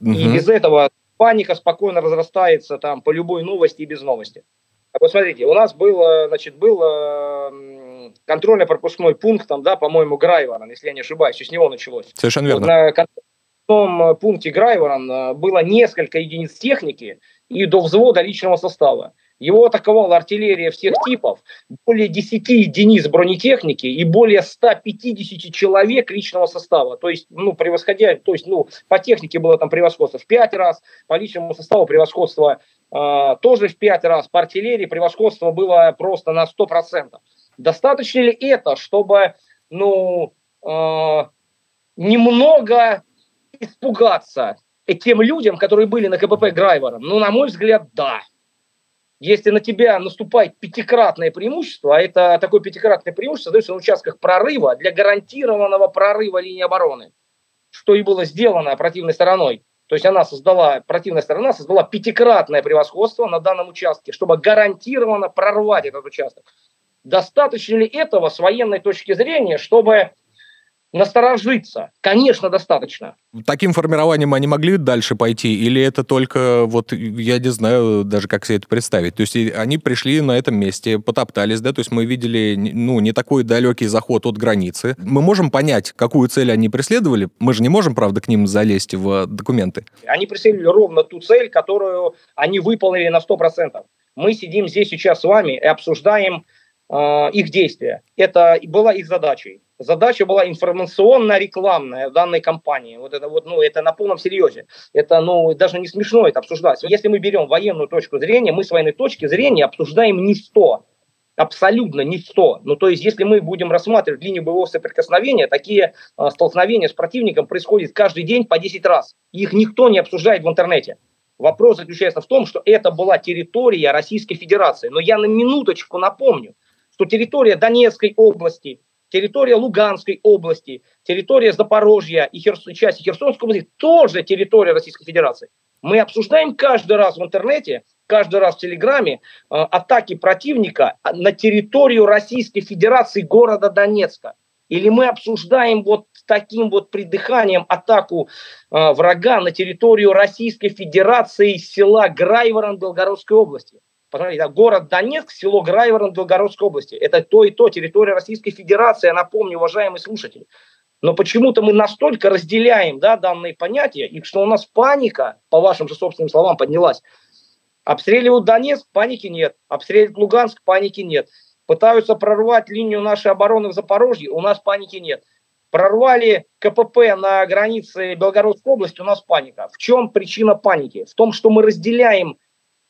Угу. И без этого паника спокойно разрастается там по любой новости и без новости. А посмотрите, у нас был, значит, был э, контрольно-пропускной пункт, там, да, по-моему, Грайворон, если я не ошибаюсь, с него началось. Совершенно верно. на контрольном пункте Грайворон э, было несколько единиц техники и до взвода личного состава. Его атаковала артиллерия всех типов, более 10 единиц бронетехники и более 150 человек личного состава. То есть, ну, превосходя, то есть, ну, по технике было там превосходство в 5 раз, по личному составу превосходство э, тоже в 5 раз, по артиллерии превосходство было просто на 100%. Достаточно ли это, чтобы, ну, э, немного испугаться тем людям, которые были на КПП Грайвера? Ну, на мой взгляд, да. Если на тебя наступает пятикратное преимущество, а это такое пятикратное преимущество дается на участках прорыва для гарантированного прорыва линии обороны, что и было сделано противной стороной, То есть она создала, противная сторона создала пятикратное превосходство на данном участке, чтобы гарантированно прорвать этот участок. Достаточно ли этого с военной точки зрения, чтобы насторожиться? Конечно, достаточно. Таким формированием они могли дальше пойти? Или это только, вот, я не знаю даже, как себе это представить. То есть они пришли на этом месте, потоптались, да, то есть мы видели, ну, не такой далекий заход от границы. Мы можем понять, какую цель они преследовали? Мы же не можем, правда, к ним залезть в документы. Они преследовали ровно ту цель, которую они выполнили на 100%. Мы сидим здесь сейчас с вами и обсуждаем э, их действия. Это была их задачей. Задача была информационно-рекламная данной компании. Вот это вот, ну, это на полном серьезе. Это, ну, даже не смешно это обсуждать. Если мы берем военную точку зрения, мы с военной точки зрения обсуждаем не 100, абсолютно не 100. Ну, то есть, если мы будем рассматривать линию боевого соприкосновения, такие э, столкновения с противником происходят каждый день по 10 раз. Их никто не обсуждает в интернете. Вопрос заключается в том, что это была территория Российской Федерации. Но я на минуточку напомню, что территория Донецкой области, территория Луганской области, территория Запорожья и Херс... части Херсонской области тоже территория Российской Федерации. Мы обсуждаем каждый раз в интернете, каждый раз в Телеграме э, атаки противника на территорию Российской Федерации города Донецка. Или мы обсуждаем вот таким вот придыханием атаку э, врага на территорию Российской Федерации села Грайворон Белгородской области. Посмотрите, да, город Донецк, село Грайворон Белгородской области. Это то и то, территория Российской Федерации, я напомню, уважаемые слушатели. Но почему-то мы настолько разделяем да, данные понятия, и что у нас паника, по вашим же собственным словам, поднялась. Обстреливают Донецк, паники нет. Обстреливают Луганск, паники нет. Пытаются прорвать линию нашей обороны в Запорожье, у нас паники нет. Прорвали КПП на границе Белгородской области, у нас паника. В чем причина паники? В том, что мы разделяем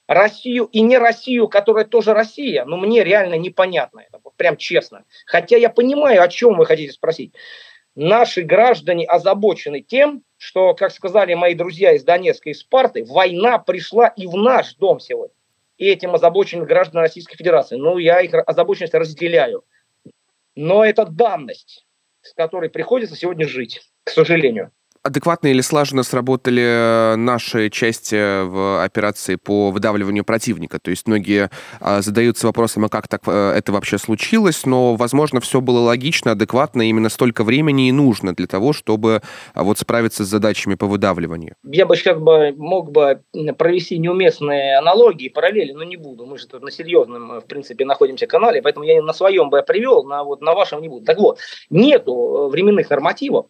Россию и не Россию, которая тоже Россия, но мне реально непонятно это, прям честно. Хотя я понимаю, о чем вы хотите спросить. Наши граждане озабочены тем, что, как сказали мои друзья из Донецка и Спарты, война пришла и в наш дом сегодня. И этим озабочены граждане Российской Федерации. Ну, я их озабоченность разделяю. Но это данность, с которой приходится сегодня жить, к сожалению адекватно или слаженно сработали э, наши части в операции по выдавливанию противника. То есть многие а, задаются вопросом, а как так э, это вообще случилось, но, возможно, все было логично, адекватно, именно столько времени и нужно для того, чтобы а, вот справиться с задачами по выдавливанию. Я бы сейчас бы мог бы провести неуместные аналогии, параллели, но не буду. Мы же тут на серьезном, э, в принципе, находимся канале, поэтому я на своем бы привел, на, вот, на вашем не буду. Так вот, нету временных нормативов,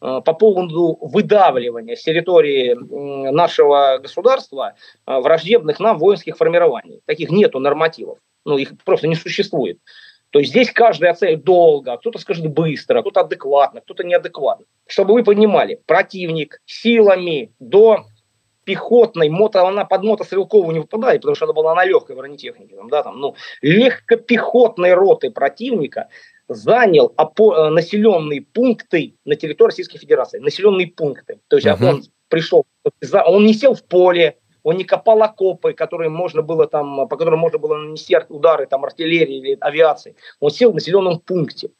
по поводу выдавливания с территории нашего государства э, враждебных нам воинских формирований. Таких нету нормативов. Ну, их просто не существует. То есть здесь каждый оценит долго, кто-то скажет быстро, кто-то адекватно, кто-то неадекватно. Чтобы вы понимали, противник силами до пехотной, мото, она под мотострелковую не выпадает, потому что она была на легкой бронетехнике. Там, да, там, ну, легкопехотной роты противника занял опо- э, населенные пункты на территории Российской Федерации. Населенные пункты. То есть uh-huh. он пришел, он не сел в поле, он не копал окопы, которые можно было там, по которым можно было нанести удары там, артиллерии или авиации. Он сел в населенном пункте.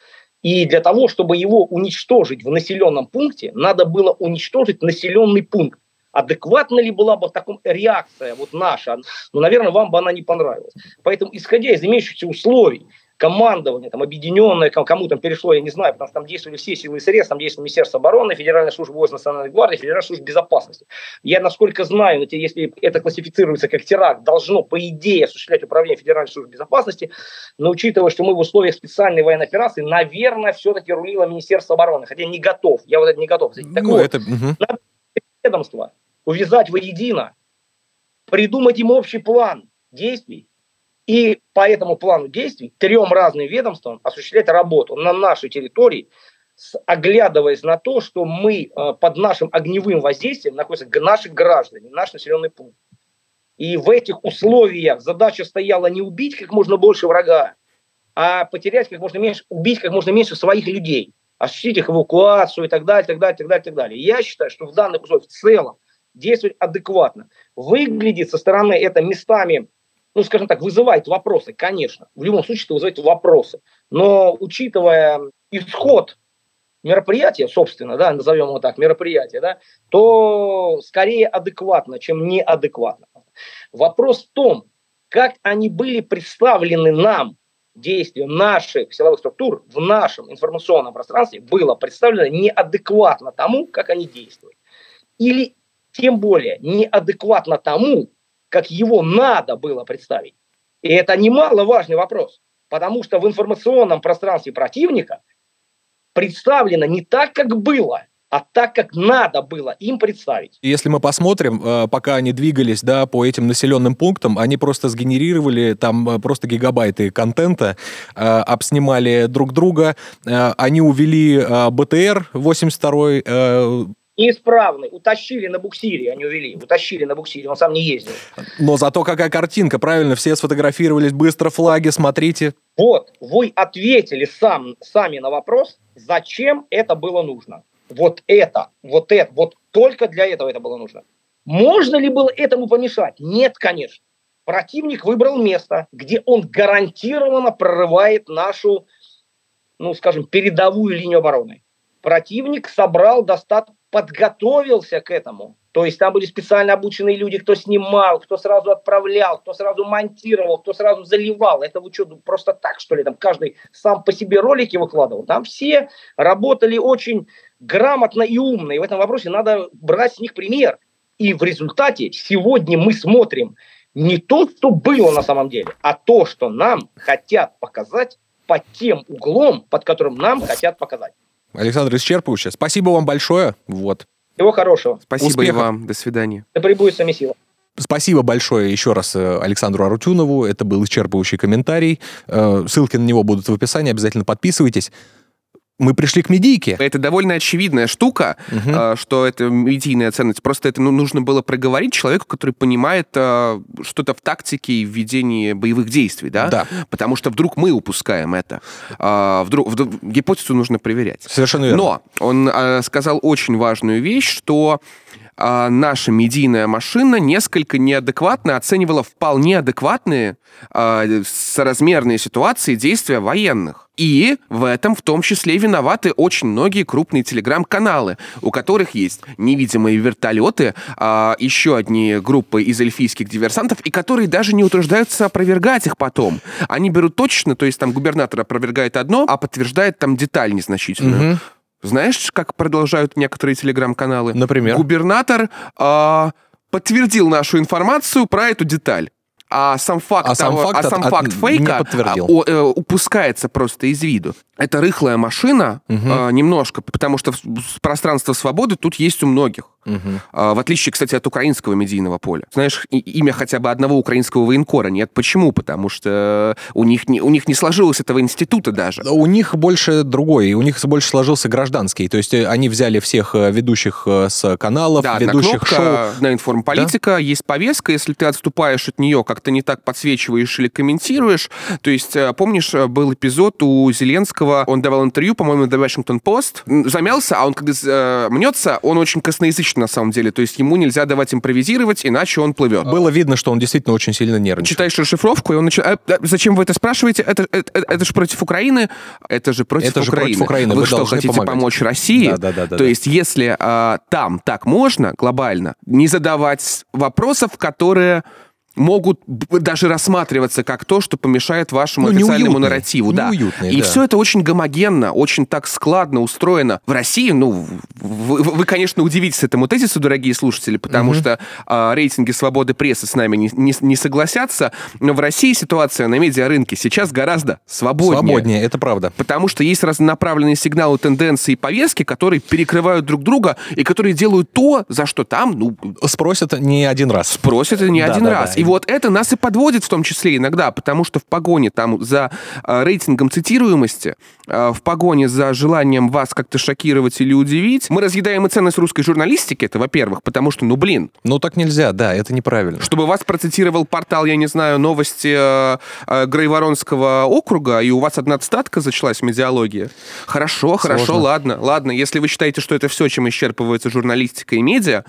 И для того, чтобы его уничтожить в населенном пункте, надо было уничтожить населенный пункт. Адекватна ли была бы в таком реакция вот наша? Ну, наверное, вам бы она не понравилась. Поэтому, исходя из имеющихся условий, командование, там, объединенное, кому там перешло, я не знаю, потому что там действовали все силы и средства, там действовало Министерство обороны, Федеральная служба войск Национальной гвардии, Федеральная служба безопасности. Я, насколько знаю, если это классифицируется как теракт, должно, по идее, осуществлять управление Федеральной службы безопасности, но учитывая, что мы в условиях специальной военной операции, наверное, все-таки рулило Министерство обороны, хотя не готов, я вот это не готов. Так ну, это... надо ведомство увязать воедино, придумать им общий план действий, и по этому плану действий трем разным ведомствам осуществлять работу на нашей территории, оглядываясь на то, что мы э, под нашим огневым воздействием находятся наши граждане, наш населенный пункт. И в этих условиях задача стояла не убить как можно больше врага, а потерять как можно меньше, убить как можно меньше своих людей, осуществить их эвакуацию и так далее, так далее, так далее, так далее. Я считаю, что в данных условиях в целом действовать адекватно. Выглядит со стороны это местами ну, скажем так, вызывает вопросы, конечно. В любом случае это вызывает вопросы. Но учитывая исход мероприятие, собственно, да, назовем его так, мероприятие, да, то скорее адекватно, чем неадекватно. Вопрос в том, как они были представлены нам, действия наших силовых структур в нашем информационном пространстве было представлено неадекватно тому, как они действуют. Или тем более неадекватно тому, как его надо было представить. И это немаловажный вопрос, потому что в информационном пространстве противника представлено не так, как было, а так, как надо было им представить. Если мы посмотрим, э, пока они двигались да, по этим населенным пунктам, они просто сгенерировали там э, просто гигабайты контента, э, обснимали друг друга, они увели БТР 82 неисправный, утащили на буксире, они увели, утащили на буксире, он сам не ездил. Но зато какая картинка, правильно, все сфотографировались, быстро флаги, смотрите. Вот, вы ответили сам, сами на вопрос, зачем это было нужно. Вот это, вот это, вот только для этого это было нужно. Можно ли было этому помешать? Нет, конечно. Противник выбрал место, где он гарантированно прорывает нашу, ну, скажем, передовую линию обороны. Противник собрал достаточно подготовился к этому. То есть там были специально обученные люди, кто снимал, кто сразу отправлял, кто сразу монтировал, кто сразу заливал. Это вы что, просто так, что ли? Там каждый сам по себе ролики выкладывал. Там все работали очень грамотно и умно. И в этом вопросе надо брать с них пример. И в результате сегодня мы смотрим не то, что было на самом деле, а то, что нам хотят показать под тем углом, под которым нам хотят показать. Александр исчерпывающе. Спасибо вам большое. Вот. Всего хорошего. Спасибо и вам. До свидания. Да прибудет с вами сила. Спасибо большое еще раз э, Александру Арутюнову. Это был исчерпывающий комментарий. Э, ссылки на него будут в описании. Обязательно подписывайтесь мы пришли к медийке. Это довольно очевидная штука, угу. что это медийная ценность. Просто это ну, нужно было проговорить человеку, который понимает э, что-то в тактике и в ведении боевых действий, да? Да. Потому что вдруг мы упускаем это. Э, вдруг, вдруг гипотезу нужно проверять. Совершенно верно. Но он э, сказал очень важную вещь, что а, наша медийная машина несколько неадекватно оценивала вполне адекватные а, соразмерные ситуации действия военных. И в этом в том числе виноваты очень многие крупные телеграм-каналы, у которых есть невидимые вертолеты, а, еще одни группы из эльфийских диверсантов, и которые даже не утверждаются опровергать их потом. Они берут точно, то есть там губернатор опровергает одно, а подтверждает там деталь незначительную. Угу. Знаешь, как продолжают некоторые телеграм-каналы? Например? Губернатор э, подтвердил нашу информацию про эту деталь а сам факт, а сам факт, а сам от, факт фейка подтвердил. О, э, упускается просто из виду. Это рыхлая машина угу. э, немножко, потому что пространство свободы тут есть у многих. Угу. В отличие, кстати, от украинского медийного поля. Знаешь, и, имя хотя бы одного украинского военкора нет. Почему? Потому что у них не, у них не сложилось этого института даже. У них больше другой, у них больше сложился гражданский. То есть э, они взяли всех э, ведущих э, с каналов, да, ведущих кнопка шоу. На информполитика да? есть повестка, если ты отступаешь от нее, как-то не так подсвечиваешь или комментируешь. То есть, помнишь, был эпизод у Зеленского Зеленского, он давал интервью, по-моему, The Washington Post, замялся, а он когда э, мнется, он очень косноязычный на самом деле, то есть ему нельзя давать импровизировать, иначе он плывет. Было видно, что он действительно очень сильно нервничает. Читаешь расшифровку, и он начинает... А, зачем вы это спрашиваете? Это, это, это, это же против Украины? Это же против это Украины. Же против Украины. Вы, вы что, хотите помогать. помочь России? Да, да, да, да, то да. есть если а, там так можно, глобально, не задавать вопросов, которые могут даже рассматриваться как то, что помешает вашему ну, официальному неуютные, нарративу. Да. И да. все это очень гомогенно, очень так складно устроено. В России, ну, вы, вы конечно, удивитесь этому тезису, дорогие слушатели, потому угу. что э, рейтинги свободы прессы с нами не, не, не согласятся, но в России ситуация на медиарынке сейчас гораздо свободнее. Свободнее, это правда. Потому что есть разнонаправленные сигналы, тенденции и повестки, которые перекрывают друг друга и которые делают то, за что там, ну... Спросят не один раз. Спросят не да, один да, раз. Да. И вот это нас и подводит в том числе иногда, потому что в погоне там за э, рейтингом цитируемости, э, в погоне за желанием вас как-то шокировать или удивить, мы разъедаем и ценность русской журналистики, это во-первых, потому что, ну блин. Ну так нельзя, да, это неправильно. Чтобы вас процитировал портал, я не знаю, новости э, э, Грейворонского округа, и у вас одна цитатка зачлась в медиалогии. Хорошо, Сложно. хорошо, ладно, ладно. Если вы считаете, что это все, чем исчерпывается журналистика и медиа,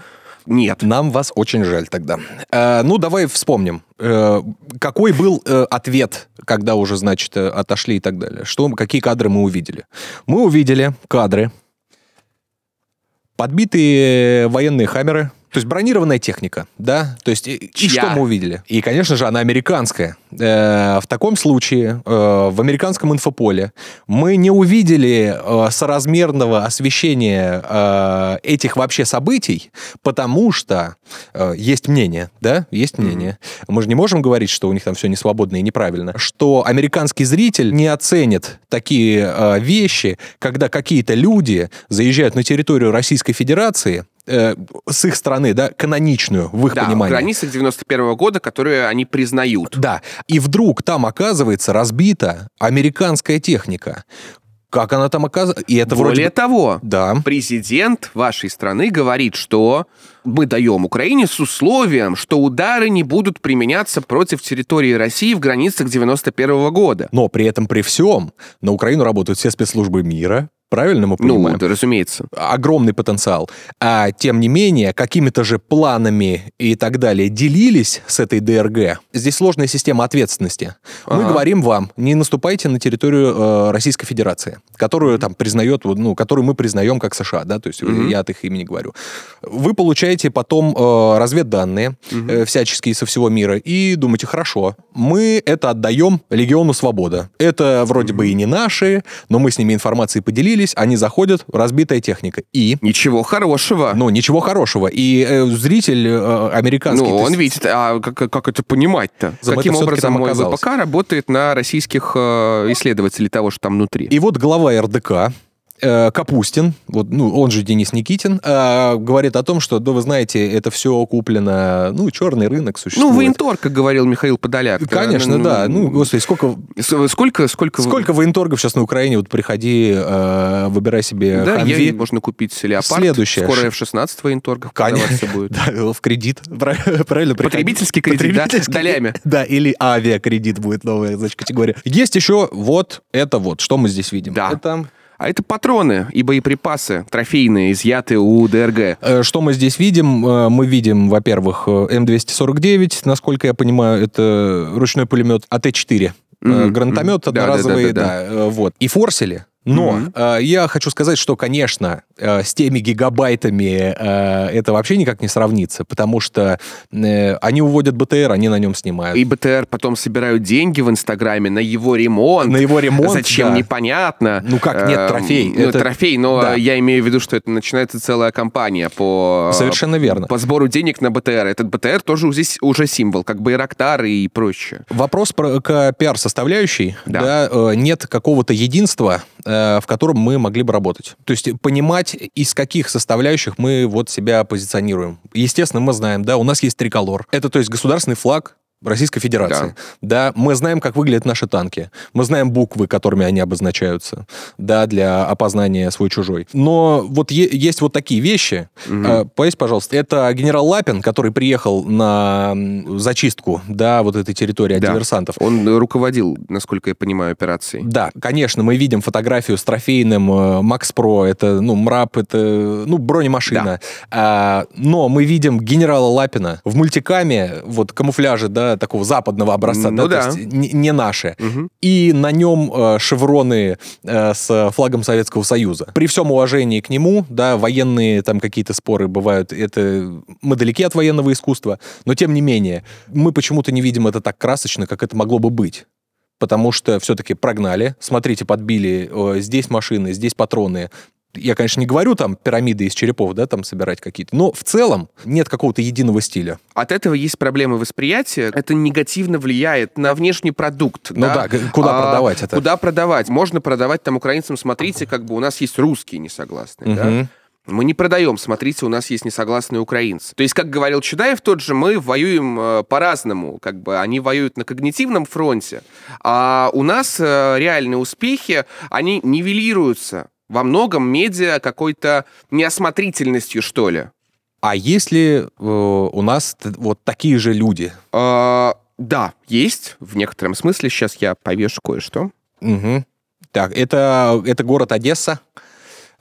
нет. Нам вас очень жаль тогда. Э, ну, давай вспомним. Э, какой был э, ответ, когда уже, значит, э, отошли и так далее? Что, какие кадры мы увидели? Мы увидели кадры, подбитые военные хаммеры, то есть бронированная техника, да? То есть и, и что мы увидели? И, конечно же, она американская. Э, в таком случае э, в американском инфополе мы не увидели э, соразмерного освещения э, этих вообще событий, потому что э, есть мнение, да? Есть мнение. Мы же не можем говорить, что у них там все не свободно и неправильно. Что американский зритель не оценит такие э, вещи, когда какие-то люди заезжают на территорию Российской Федерации э, с их стороны, да, каноничную, в их Да, понимании. границах 91 года, которые они признают. Да, и вдруг там оказывается разбита американская техника. Как она там оказывается? И это Более вроде того, Да. президент вашей страны говорит, что мы даем Украине с условием, что удары не будут применяться против территории России в границах 91 года. Но при этом, при всем, на Украину работают все спецслужбы мира. Правильно мы Ну, понимаем? да, разумеется. огромный потенциал. А тем не менее, какими-то же планами и так далее делились с этой ДРГ. Здесь сложная система ответственности. Мы Ага. говорим вам, не наступайте на территорию э, Российской Федерации, которую там признает, ну, которую мы признаем как США, да, то есть Мгм. я от их имени говорю. Вы получаете потом э, разведданные э, всяческие со всего мира и думаете, хорошо, мы это отдаем Легиону Свобода. Это вроде бы и не наши, но мы с ними информацией поделились, они заходят, разбитая техника. И Ничего хорошего. ну, ничего хорошего. И э, зритель э, американский... Ну, он видит, а как, как это понимать-то? Каким это образом мой. ВПК работает на российских э, исследователей того, что там внутри? И вот глава РДК, Капустин, вот, ну, он же Денис Никитин, э, говорит о том, что, да, вы знаете, это все куплено, ну, черный рынок ну, существует. военторг, как говорил Михаил Подоляк. Конечно, да. Ну, господи, сколько, сколько, сколько... сколько военторгов сейчас на Украине? Вот приходи, э, выбирай себе Да, Хамви. ей можно купить леопард. Следующее. Скоро F-16 военторгов Конечно. будет. Да, в кредит. Правильно? Потребительский кредит, да? Потребительский Долями. Да, или авиакредит будет новая, значит, категория. Есть еще вот это вот, что мы здесь видим. Да. Это А это патроны и боеприпасы трофейные, изъятые у ДРГ. Э, Что мы здесь видим? Э, Мы видим, во-первых, э, М249, насколько я понимаю, это ручной пулемет АТ-4. Э, Мгм, Гранатомет мгм. Да, одноразовый, да, да, да, э, вот. И форсили. Но Мгм. э, я хочу сказать, что, конечно, э, с теми гигабайтами э, это вообще никак не сравнится, потому что э, они уводят БТР, они на нем снимают. И БТР потом собирают деньги в Инстаграме на его ремонт. На его ремонт, Зачем, да. непонятно. Ну как, нет, Эм, трофей. Ну, Это- трофей, но да. я имею в виду, что это начинается целая кампания по... Совершенно верно. По сбору денег на БТР. Этот БТР тоже здесь уже символ, как Байрактар и прочее. Вопрос про, к пиар-составляющей. Да. Да. э, нет какого-то единства, э, в котором мы могли бы работать. То есть понимать, из каких составляющих мы вот себя позиционируем. Естественно, мы знаем, да, у нас есть триколор. Это, то есть, государственный флаг Российской Федерации. Да. мы знаем, как выглядят наши танки. Мы знаем буквы, которыми они обозначаются, да, для опознания свой-чужой. Но вот есть вот такие вещи. Мгм. Э, Поясни, пожалуйста, это генерал Лапин, который приехал на зачистку, да, вот этой территории от Да. диверсантов. Он руководил, насколько я понимаю, операцией. Да, конечно, мы видим фотографию с трофейным э, Макс Про, это, ну, МРАП, это, ну, бронемашина. А, но мы видим генерала Лапина в мультикаме, вот, камуфляже, да, такого западного образца, Ну да, да. то есть не, не наши. Мгм. И на нем э, шевроны э, с флагом Советского Союза. При всем уважении к нему, да, военные там какие-то споры бывают, это мы далеки от военного искусства, но тем не менее, мы почему-то не видим это так красочно, как это могло бы быть. Потому что все-таки прогнали, смотрите, подбили, э, здесь машины, здесь патроны. Я, конечно, не говорю там пирамиды из черепов, да, там собирать какие-то, но в целом нет какого-то единого стиля. От этого есть проблемы восприятия. Это негативно влияет на внешний продукт. Ну да, г- куда А, продавать это? Куда продавать? Можно продавать там украинцам, смотрите, как бы у нас есть русские несогласные, да? Мгм. Мы не продаем, смотрите, у нас есть несогласные украинцы. То есть, как говорил Чудаев тот же, мы воюем э, по-разному. Как бы они воюют на когнитивном фронте, а у нас э, реальные успехи, они нивелируются во многом медиа какой-то неосмотрительностью, что ли. А если э, у нас вот такие же люди? А, да, есть в некотором смысле. Сейчас я повешу кое-что. Мгм. Так, это, это город Одесса.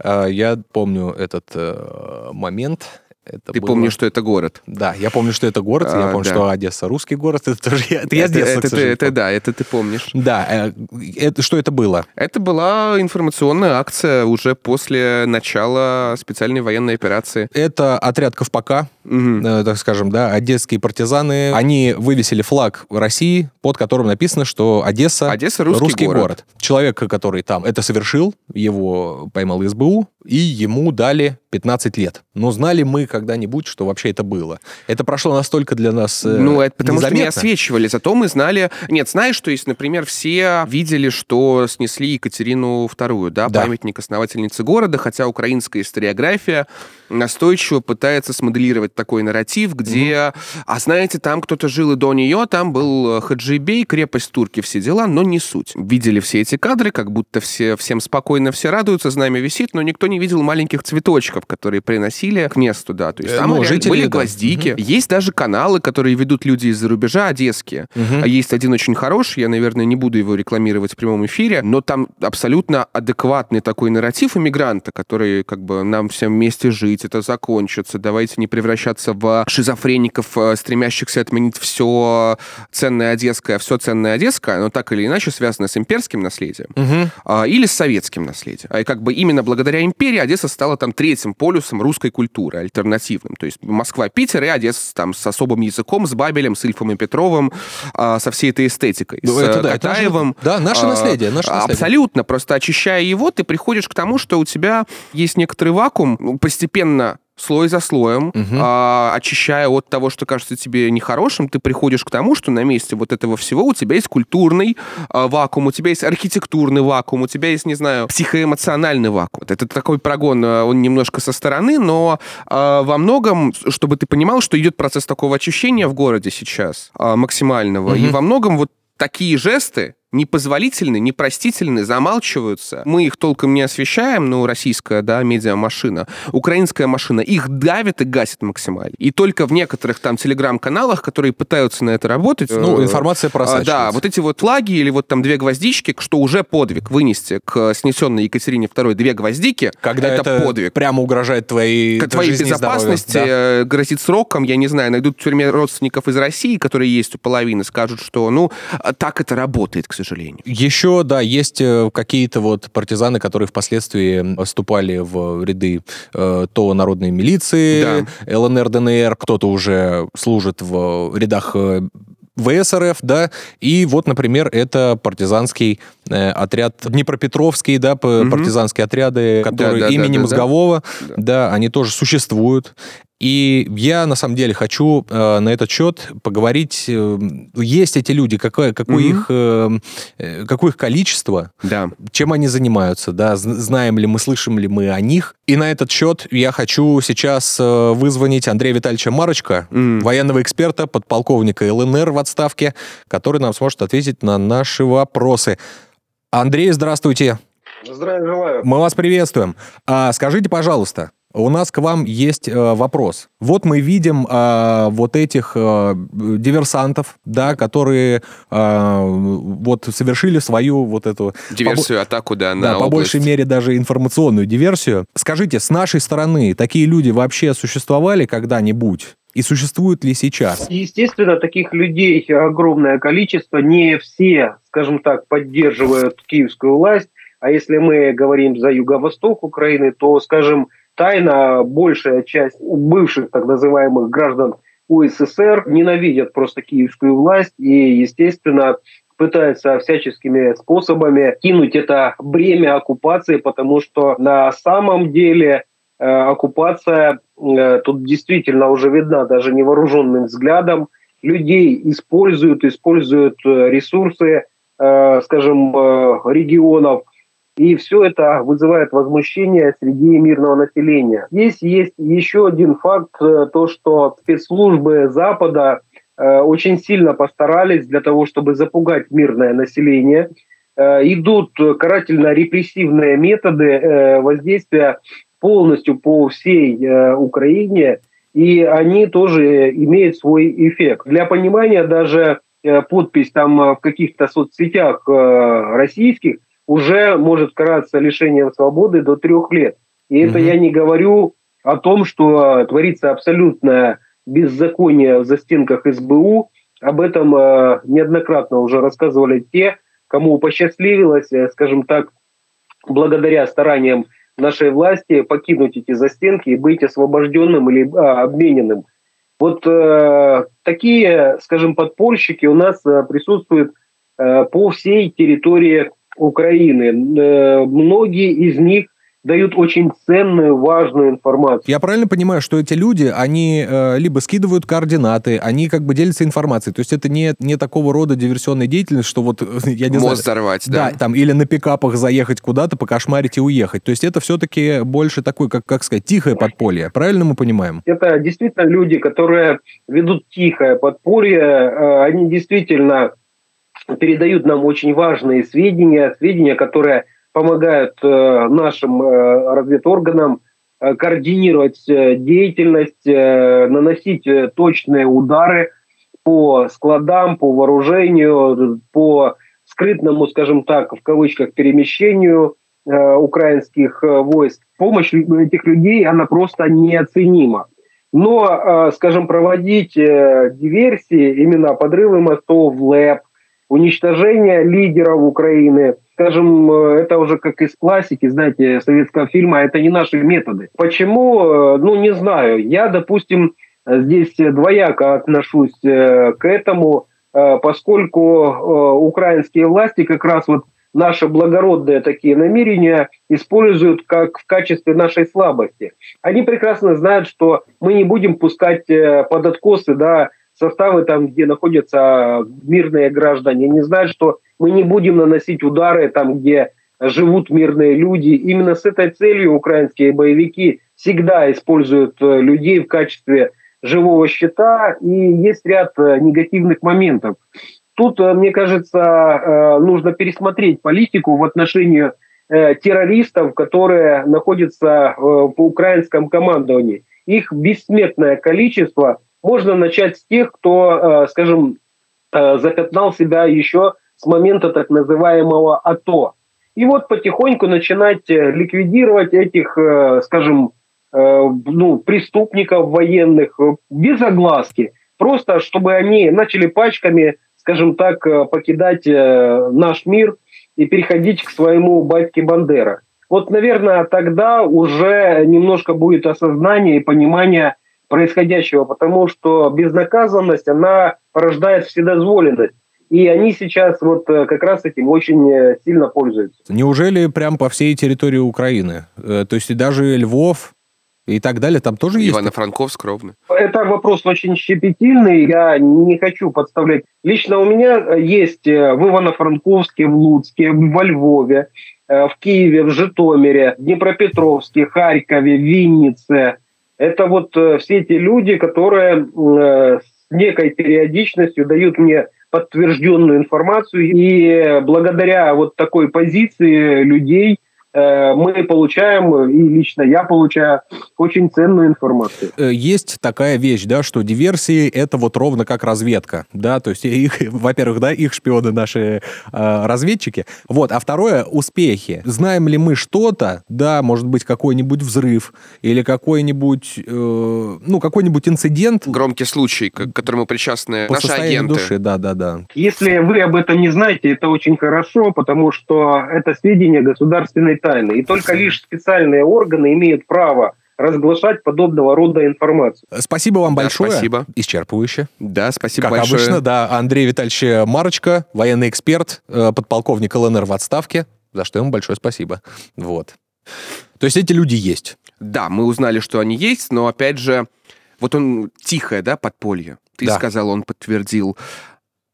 Э, Я помню этот э, момент. Это Ты было- помнишь, что это город. Да, я помню, что это город, А, я помню, да. что Одесса русский город, это тоже я, это я с это, детства, это, это помню. да, это ты помнишь. Да, э, это, что это было? Это была информационная акция уже после начала специальной военной операции. Это отряд Ковпака, Мгм. э, так скажем, да, одесские партизаны. Они вывесили флаг России, под которым написано, что Одесса, Одесса русский, город. Человек, который там это совершил, его поймал СБУ, и ему дали 15 лет. Но знали мы когда-нибудь, что вообще это было? Это прошло настолько для нас э, Ну, это потому что не незаметно. освечивали, зато мы знали... Нет, знаешь, что есть, например, все видели, что снесли Екатерину II, да, Да. памятник основательницы города, хотя украинская историография настойчиво пытается смоделировать такой нарратив, где, а знаете, там кто-то жил и до нее, там был э, Хаджибей, крепость турки, все дела, но не суть. Видели все эти кадры, как будто все, всем спокойно все радуются, знамя висит, но никто не видел маленьких цветочков, которые приносили к месту, да. То есть Э, там ну, жители, были да. гвоздики. Есть даже каналы, которые ведут люди из-за рубежа, одесские. А Есть один очень хороший, я, наверное, не буду его рекламировать в прямом эфире, но там абсолютно адекватный такой нарратив иммигранта, который как бы нам всем вместе жить, это закончится, давайте не превращаться в шизофреников, э, стремящихся отменить все ценное одесское, все ценное одесское, оно так или иначе связано с имперским наследием Мгм. а, или с советским наследием. А И как бы именно благодаря империи Одесса стала там третьим полюсом русской культуры, альтернативным. То есть Москва, Питер и Одесса там с особым языком, с Бабелем, с Ильфом и Петровым, а, со всей этой эстетикой, Ну, с это э, да, это наше- Катаевым. да, наше А, наследие, наше наследие. Абсолютно. Просто очищая его, ты приходишь к тому, что у тебя есть некоторый вакуум, ну, постепенно слой за слоем, Мгм. а, очищая от того, что кажется тебе нехорошим, ты приходишь к тому, что на месте вот этого всего у тебя есть культурный а, вакуум, у тебя есть архитектурный вакуум, у тебя есть, не знаю, психоэмоциональный вакуум. Это такой прогон, а, он немножко со стороны, но а, во многом, чтобы ты понимал, что идет процесс такого очищения в городе сейчас, а, максимального, и Мгм. во многом вот такие жесты непозволительны, непростительны, замалчиваются. Мы их толком не освещаем, ну, российская, да, медиамашина. Украинская машина их давит и гасит максимально. И только в некоторых там телеграм-каналах, которые пытаются на это работать... Ну, э, информация а, просачивается. Да, вот эти вот флаги или вот там две гвоздички, что уже подвиг вынести к снесенной Екатерине II две гвоздики, Когда это, это, подвиг. прямо угрожает твоей, К твоей безопасности Да. э, грозит сроком, я не знаю, найдут в тюрьме родственников из России, которые есть у половины, скажут, что, ну, а так это работает, к сожалению. Еще, да, есть э, какие-то вот партизаны, которые впоследствии вступали в ряды э, то народной милиции, ЛНР, ДНР, кто-то уже служит в рядах э, ВСРФ, да, и вот, например, это партизанский э, отряд Днепропетровский, да, Мгм. партизанские отряды, которые да, да, имени да, да. Мозгового, Да. да, они тоже существуют. И я, на самом деле, хочу э, на этот счет поговорить. э, есть эти люди, какое, какое, Мгм. их, э, э, какое их количество, Да. чем они занимаются, да, знаем ли мы, слышим ли мы о них. И на этот счет я хочу сейчас э, вызвонить Андрея Витальевича Марочка, М. военного эксперта, подполковника ЛНР в отставке, который нам сможет ответить на наши вопросы. Андрей, здравствуйте. Здравия желаю. Мы вас приветствуем. А, скажите, пожалуйста, у нас к вам есть э, вопрос. Вот мы видим э, вот этих э, диверсантов, да, которые э, вот совершили свою вот эту Диверсию, атаку, да, на да, по большей мере даже информационную диверсию. Скажите, с нашей стороны такие люди вообще существовали когда-нибудь? И существуют ли сейчас? Естественно, таких людей огромное количество. Не все, скажем так, поддерживают киевскую власть. А если мы говорим за юго-восток Украины, то, скажем, тайно большая часть бывших так называемых граждан УССР ненавидят просто киевскую власть и, естественно, пытаются всяческими способами кинуть это бремя оккупации, потому что на самом деле э, оккупация э, тут действительно уже видна даже невооруженным взглядом. Людей используют, используют э, ресурсы, э, скажем, э, регионов, и все это вызывает возмущение среди мирного населения. Здесь есть еще один факт, э, то, что спецслужбы Запада э, очень сильно постарались для того, чтобы запугать мирное население. Э, идут карательно-репрессивные методы воздействия полностью по всей Украине, и они тоже имеют свой эффект. Для понимания даже подпись там в каких-то соцсетях российских уже может караться лишением свободы до трех лет. И это я не говорю о том, что творится абсолютное беззаконие в застенках СБУ. Об этом э, неоднократно уже рассказывали те, кому посчастливилось, э, скажем так, благодаря стараниям нашей власти покинуть эти застенки и быть освобожденным или а, обмененным. Вот э, такие, скажем, подпольщики у нас э, присутствуют э, по всей территории Украины. Э, многие из них дают очень ценную, важную информацию. Я правильно понимаю, что эти люди, они э, либо скидывают координаты, они как бы делятся информацией. То есть это не, не такого рода диверсионная деятельность, что вот, я не Мост знаю... взорвать, да? Да, там, или на пикапах заехать куда-то, покошмарить и уехать. То есть это все-таки больше такое, как, как сказать, тихое подполье. Правильно мы понимаем? Это действительно люди, которые ведут тихое подполье. Э, они действительно передают нам очень важные сведения, сведения, которые помогают э, нашим э, разведорганам э, координировать деятельность, наносить точные удары по складам, по вооружению, по скрытному, скажем так, в кавычках, перемещению украинских войск. Помощь этих людей, она просто неоценима. Но, скажем, проводить диверсии, именно подрывы мостов, ЛЭП, уничтожение лидеров Украины – скажем, э, это уже как из классики, знаете, советского фильма, это не наши методы. Почему? Э, ну, не знаю. Я, допустим, здесь двояко отношусь э, к этому, поскольку украинские власти как раз вот наши благородные такие намерения используют как в качестве нашей слабости. Они прекрасно знают, что мы не будем пускать под откосы да, составы там, где находятся мирные граждане. Они знают, что мы не будем наносить удары там, где живут мирные люди. Именно с этой целью украинские боевики всегда используют э, людей в качестве живого щита, и есть ряд э, негативных моментов. Тут, э, мне кажется, нужно пересмотреть политику в отношении террористов, которые находятся в украинском командовании. Их бессмертное количество. Можно начать с тех, кто, скажем, запятнал себя еще с момента так называемого АТО. И вот потихоньку начинать э, ликвидировать этих, э, скажем, э, ну, преступников военных без огласки. Просто чтобы они начали пачками, скажем так, покидать наш мир и переходить к своему батьке Бандера. Вот, наверное, тогда уже немножко будет осознание и понимание происходящего, потому что безнаказанность, она порождает вседозволенность. И они сейчас вот э, как раз этим очень э, сильно пользуются. Неужели прям по всей территории Украины? Э, то есть даже Львов и так далее, там тоже есть? Ивано-Франковск ровно. Это вопрос очень щепетильный, я не хочу подставлять. Лично у меня есть в Ивано-Франковске, в Луцке, во Львове, в Киеве, в Житомире, Днепропетровске, Харькове, Виннице. Это вот все эти люди, которые с некой периодичностью дают мне подтвержденную информацию. И благодаря вот такой позиции людей Э, мы получаем, и лично я получаю, очень ценную информацию. Э, есть такая вещь, да, что диверсии — это вот ровно как разведка, да, то есть их, во-первых, да, их шпионы наши э, разведчики, вот, а второе — успехи. Знаем ли мы что-то, да, может быть, какой-нибудь взрыв или какой-нибудь, э, ну, какой-нибудь инцидент. Громкий случай, к которому причастны по наши агенты. души, да, да, да. Если вы об этом не знаете, это очень хорошо, потому что это сведения государственной тайны. И только лишь специальные органы имеют право разглашать подобного рода информацию. Спасибо вам Да, большое. спасибо. Исчерпывающе. Да, спасибо Как большое. обычно, да, Андрей Витальевич Марочка, военный эксперт, э, подполковник ЛНР в отставке, за что ему большое спасибо. Вот. То есть эти люди есть. Да, мы узнали, что они есть, но опять же, вот он тихое, да, подполье. Ты Да. сказал, он подтвердил.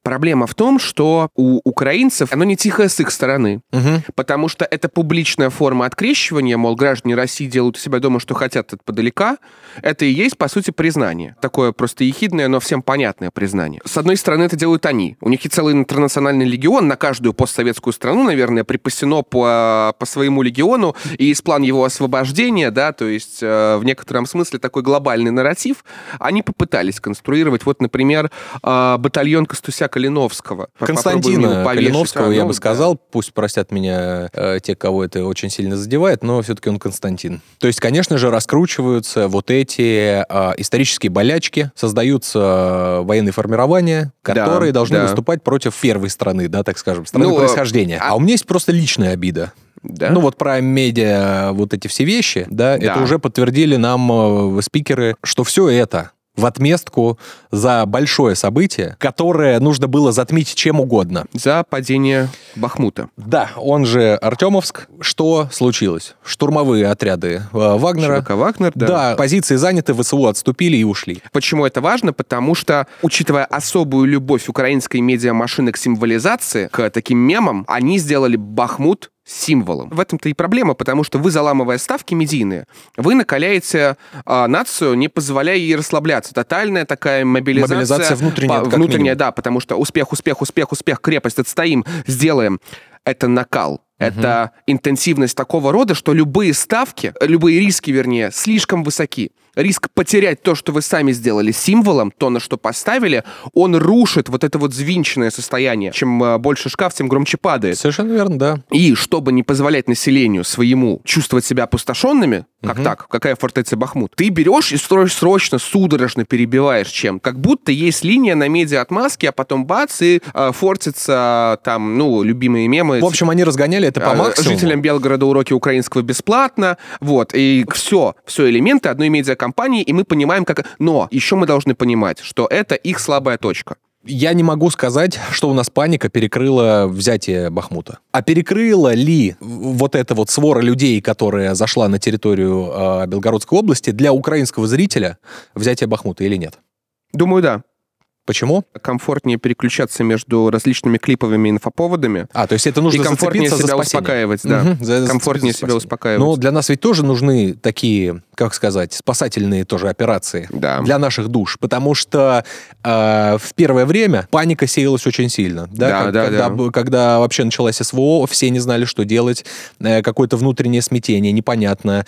Проблема в том, что у украинцев оно не тихое с их стороны, Мгм. потому что это публичная форма открещивания, мол, граждане России делают у себя дома, что хотят от подалека. Это и есть, по сути, признание. Такое просто ехидное, но всем понятное признание. С одной стороны, это делают они. У них и целый интернациональный легион на каждую постсоветскую страну, наверное, припасено по, по своему легиону, и есть план его освобождения, да, то есть э, в некотором смысле такой глобальный нарратив. Они попытались конструировать, вот, например, э, батальон Костуся Калиновского. Константина. Калиновского, А, я бы да. сказал, пусть простят меня э, те, кого это очень сильно задевает, но все-таки он Константин. То есть, конечно же, раскручиваются вот эти э, исторические болячки, создаются э, военные формирования, Да, которые должны да. выступать против первой страны, да, так скажем, страны Ну, э, происхождения. а- А у меня есть просто личная обида. Да? Ну вот про медиа, вот эти все вещи, да, Да. это уже подтвердили нам э, спикеры, что все это в отместку за большое событие, которое нужно было затмить чем угодно. За падение Бахмута. Да, он же Артемовск. Что случилось? Штурмовые отряды э, Вагнера. ЧВК Вагнер, да. Да. позиции заняты, ВСУ отступили и ушли. Почему это важно? Потому что, учитывая особую любовь украинской медиамашины к символизации, к таким мемам, они сделали Бахмут символом. В этом-то и проблема, потому что вы, заламывая ставки медийные, вы накаляете а, нацию, не позволяя ей расслабляться. Тотальная такая мобилизация. Мобилизация внутренняя, По- внутренняя, минимум. да, потому что успех, успех, успех, успех, крепость, отстоим, сделаем. Это накал. Это интенсивность такого рода, что любые ставки, э, любые риски, вернее, слишком высоки. Риск потерять то, что вы сами сделали символом, то, на что поставили, он рушит вот это вот звинченное состояние. Чем э, больше шкаф, тем громче падает. Совершенно верно, да. И чтобы не позволять населению своему чувствовать себя опустошенными, как так, какая фортеция Бахмут, ты берешь и строишь срочно, судорожно перебиваешь чем. Как будто есть линия на медиа отмазки, а потом бац, и э, фортится там, ну, любимые мемы. В общем, они разгоняли это по Э, максимуму. Жителям Белгорода уроки украинского бесплатно. Вот. И все, все элементы одной медиакомпании, и мы понимаем, как... Но еще мы должны понимать, что это их слабая точка. Я не могу сказать, что у нас паника перекрыла взятие Бахмута. А перекрыла ли вот эта вот свора людей, которая зашла на территорию э, Белгородской области, для украинского зрителя взятие Бахмута или нет? Думаю, да. Почему? Комфортнее переключаться между различными клиповыми инфоповодами. А, то есть это нужно и комфортнее за себя спасение. успокаивать, да. Мгм, за- за- комфортнее за себя успокаивать. Но для нас ведь тоже нужны такие, как сказать, спасательные тоже операции Да. для наших душ, потому что э, в первое время паника сеялась очень сильно, да, Да, Как- да, когда, да. когда вообще началась СВО, все не знали, что делать, э, какое-то внутреннее смятение, непонятно.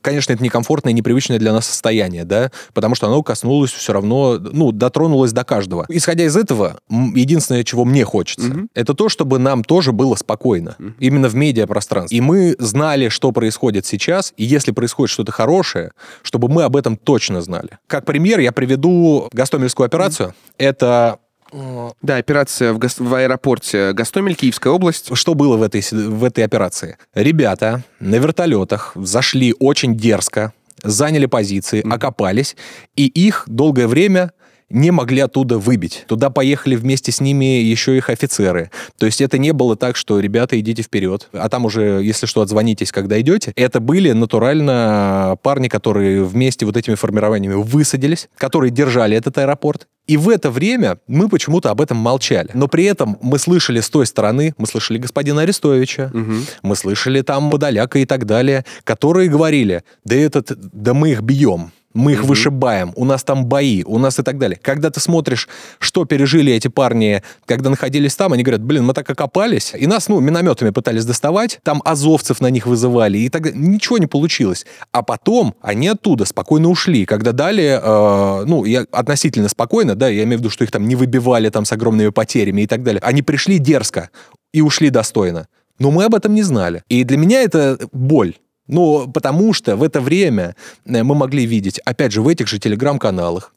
Конечно, это некомфортное непривычное для нас состояние, да, потому что оно коснулось все равно, ну, дотронулось до каждого. Исходя из этого, единственное, чего мне хочется, Мгм. это то, чтобы нам тоже было спокойно, Мгм. именно в медиапространстве. И мы знали, что происходит сейчас, и если происходит что-то хорошее, чтобы мы об этом точно знали. Как пример я приведу Гастомельскую операцию. Это э, Да, операция в, гос- в аэропорте Гастомель, Киевская область. что было в этой, в этой операции? Ребята на вертолетах зашли очень дерзко, заняли позиции, окопались, и их долгое время не могли оттуда выбить. Туда поехали вместе с ними еще их офицеры. То есть это не было так, что ребята, идите вперед, а там уже, если что, отзвонитесь, когда идете. Это были натурально парни, которые вместе вот этими формированиями высадились, которые держали этот аэропорт. И в это время мы почему-то об этом молчали. Но при этом мы слышали с той стороны, мы слышали господина Арестовича, Мгм. мы слышали там Подоляка и так далее, которые говорили, да этот, да мы их бьем, мы их Мгм. вышибаем, у нас там бои, у нас и так далее. Когда ты смотришь, что пережили эти парни, когда находились там, они говорят, блин, мы так окопались, и нас, ну, минометами пытались доставать, там азовцев на них вызывали, и так далее. Ничего не получилось. А потом они оттуда спокойно ушли, когда дали, э, ну, я относительно спокойно, да, я имею в виду, что их там не выбивали там с огромными потерями и так далее. Они пришли дерзко и ушли достойно. Но мы об этом не знали. И для меня это боль. Ну, потому что в это время э, мы могли видеть, опять же, в этих же телеграм-каналах,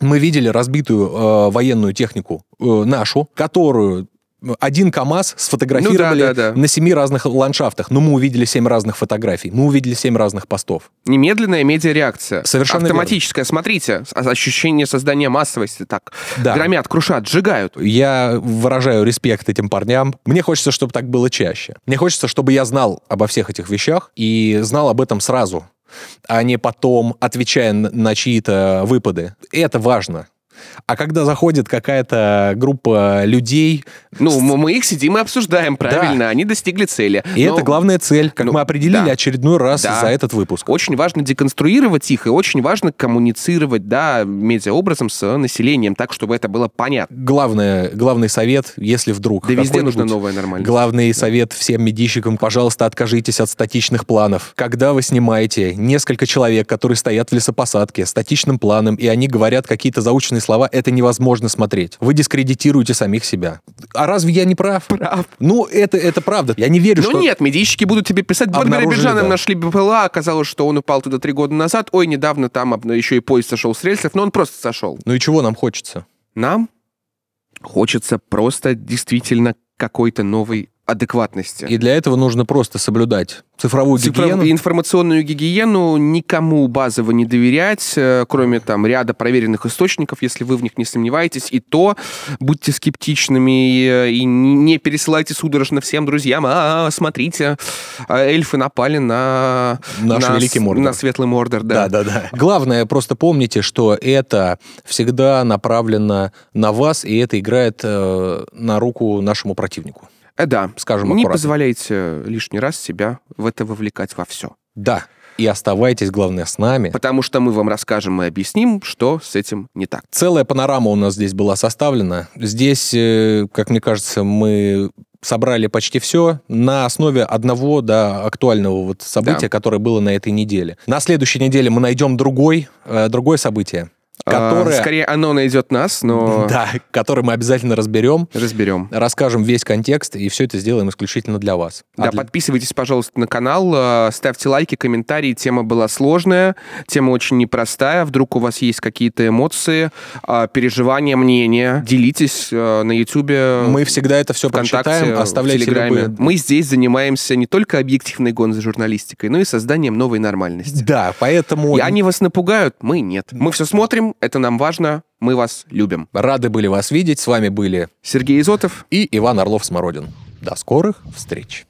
мы видели разбитую э, военную технику э, нашу, которую один КАМАЗ сфотографировали Ну да, да, да. на семи разных ландшафтах, но мы увидели семь разных фотографий, мы увидели семь разных постов. Немедленная медиареакция. Совершенно Автоматическая. Смотрите, с- ощущение создания массовости. Так, Да. громят, крушат, сжигают. Я выражаю респект этим парням. Мне хочется, чтобы так было чаще. Мне хочется, чтобы я знал обо всех этих вещах и знал об этом сразу, а не потом, отвечая на чьи-то выпады. Это важно. А когда заходит какая-то группа людей, Ну, мы мы их сидим и обсуждаем, правильно, они достигли цели. и Но это главная цель, как ну, мы определили да. очередной раз Да. за этот выпуск. Очень важно деконструировать их, и очень важно коммуницировать, да, медиаобразом с населением, так, чтобы это было понятно. Главное, главный совет, если вдруг... Да везде нужно новое нормально. Главный совет всем медийщикам, пожалуйста, откажитесь от статичных планов. Когда вы снимаете несколько человек, которые стоят в лесопосадке, статичным планом, и они говорят какие-то заученные слова, слова, это невозможно смотреть. Вы дискредитируете самих себя. А разве я не прав? Прав. Ну, это, это правда. Я не верю, Ну что... нет, медийщики будут тебе писать. Вот Биробиджаном да. нашли БПЛА, оказалось, что он упал туда три года назад. Ой, недавно там еще и поезд сошел с рельсов, но он просто сошел. Ну и чего нам хочется? Нам хочется просто действительно какой-то новой адекватности. И для этого нужно просто соблюдать цифровую Цифров- гигиену. информационную гигиену никому базово не доверять, э, кроме там ряда проверенных источников, если вы в них не сомневаетесь. И то будьте скептичными э, и не пересылайте судорожно всем друзьям. А, смотрите, а, эльфы напали на Наш на великий Мордор. на светлый Мордор, да. Да, да, да. Главное, просто помните, что это всегда направлено на вас, и это играет э, на руку нашему противнику. Э, да. Скажем Не аккуратно. позволяйте лишний раз себя в это вовлекать во все. Да. И оставайтесь, главное, с нами. Потому что мы вам расскажем и объясним, что с этим не так. Целая панорама у нас здесь была составлена. Здесь, э, как мне кажется, мы собрали почти все на основе одного да, актуального вот события, Да. которое было на этой неделе. На следующей неделе мы найдем другой, э, другое событие, которое, Скорее, оно найдет нас, но да, которое мы обязательно разберем, разберем. расскажем весь контекст, и все это сделаем исключительно для вас. А Да, для- подписывайтесь, пожалуйста, на канал, э, ставьте лайки, комментарии. Тема была сложная, тема очень непростая. Вдруг у вас есть какие-то эмоции, э, переживания, мнения. Делитесь на Ютубе. Мы всегда это все прочитаем, в оставляйте любые... Мы здесь занимаемся не только объективной гонзой журналистикой, но и созданием новой нормальности. Да, поэтому И они вас напугают, мы нет. Мы все смотрим, это нам важно, мы вас любим. рады были вас видеть. С вами были Сергей Изотов, и Иван Орлов-Смородин. До скорых встреч.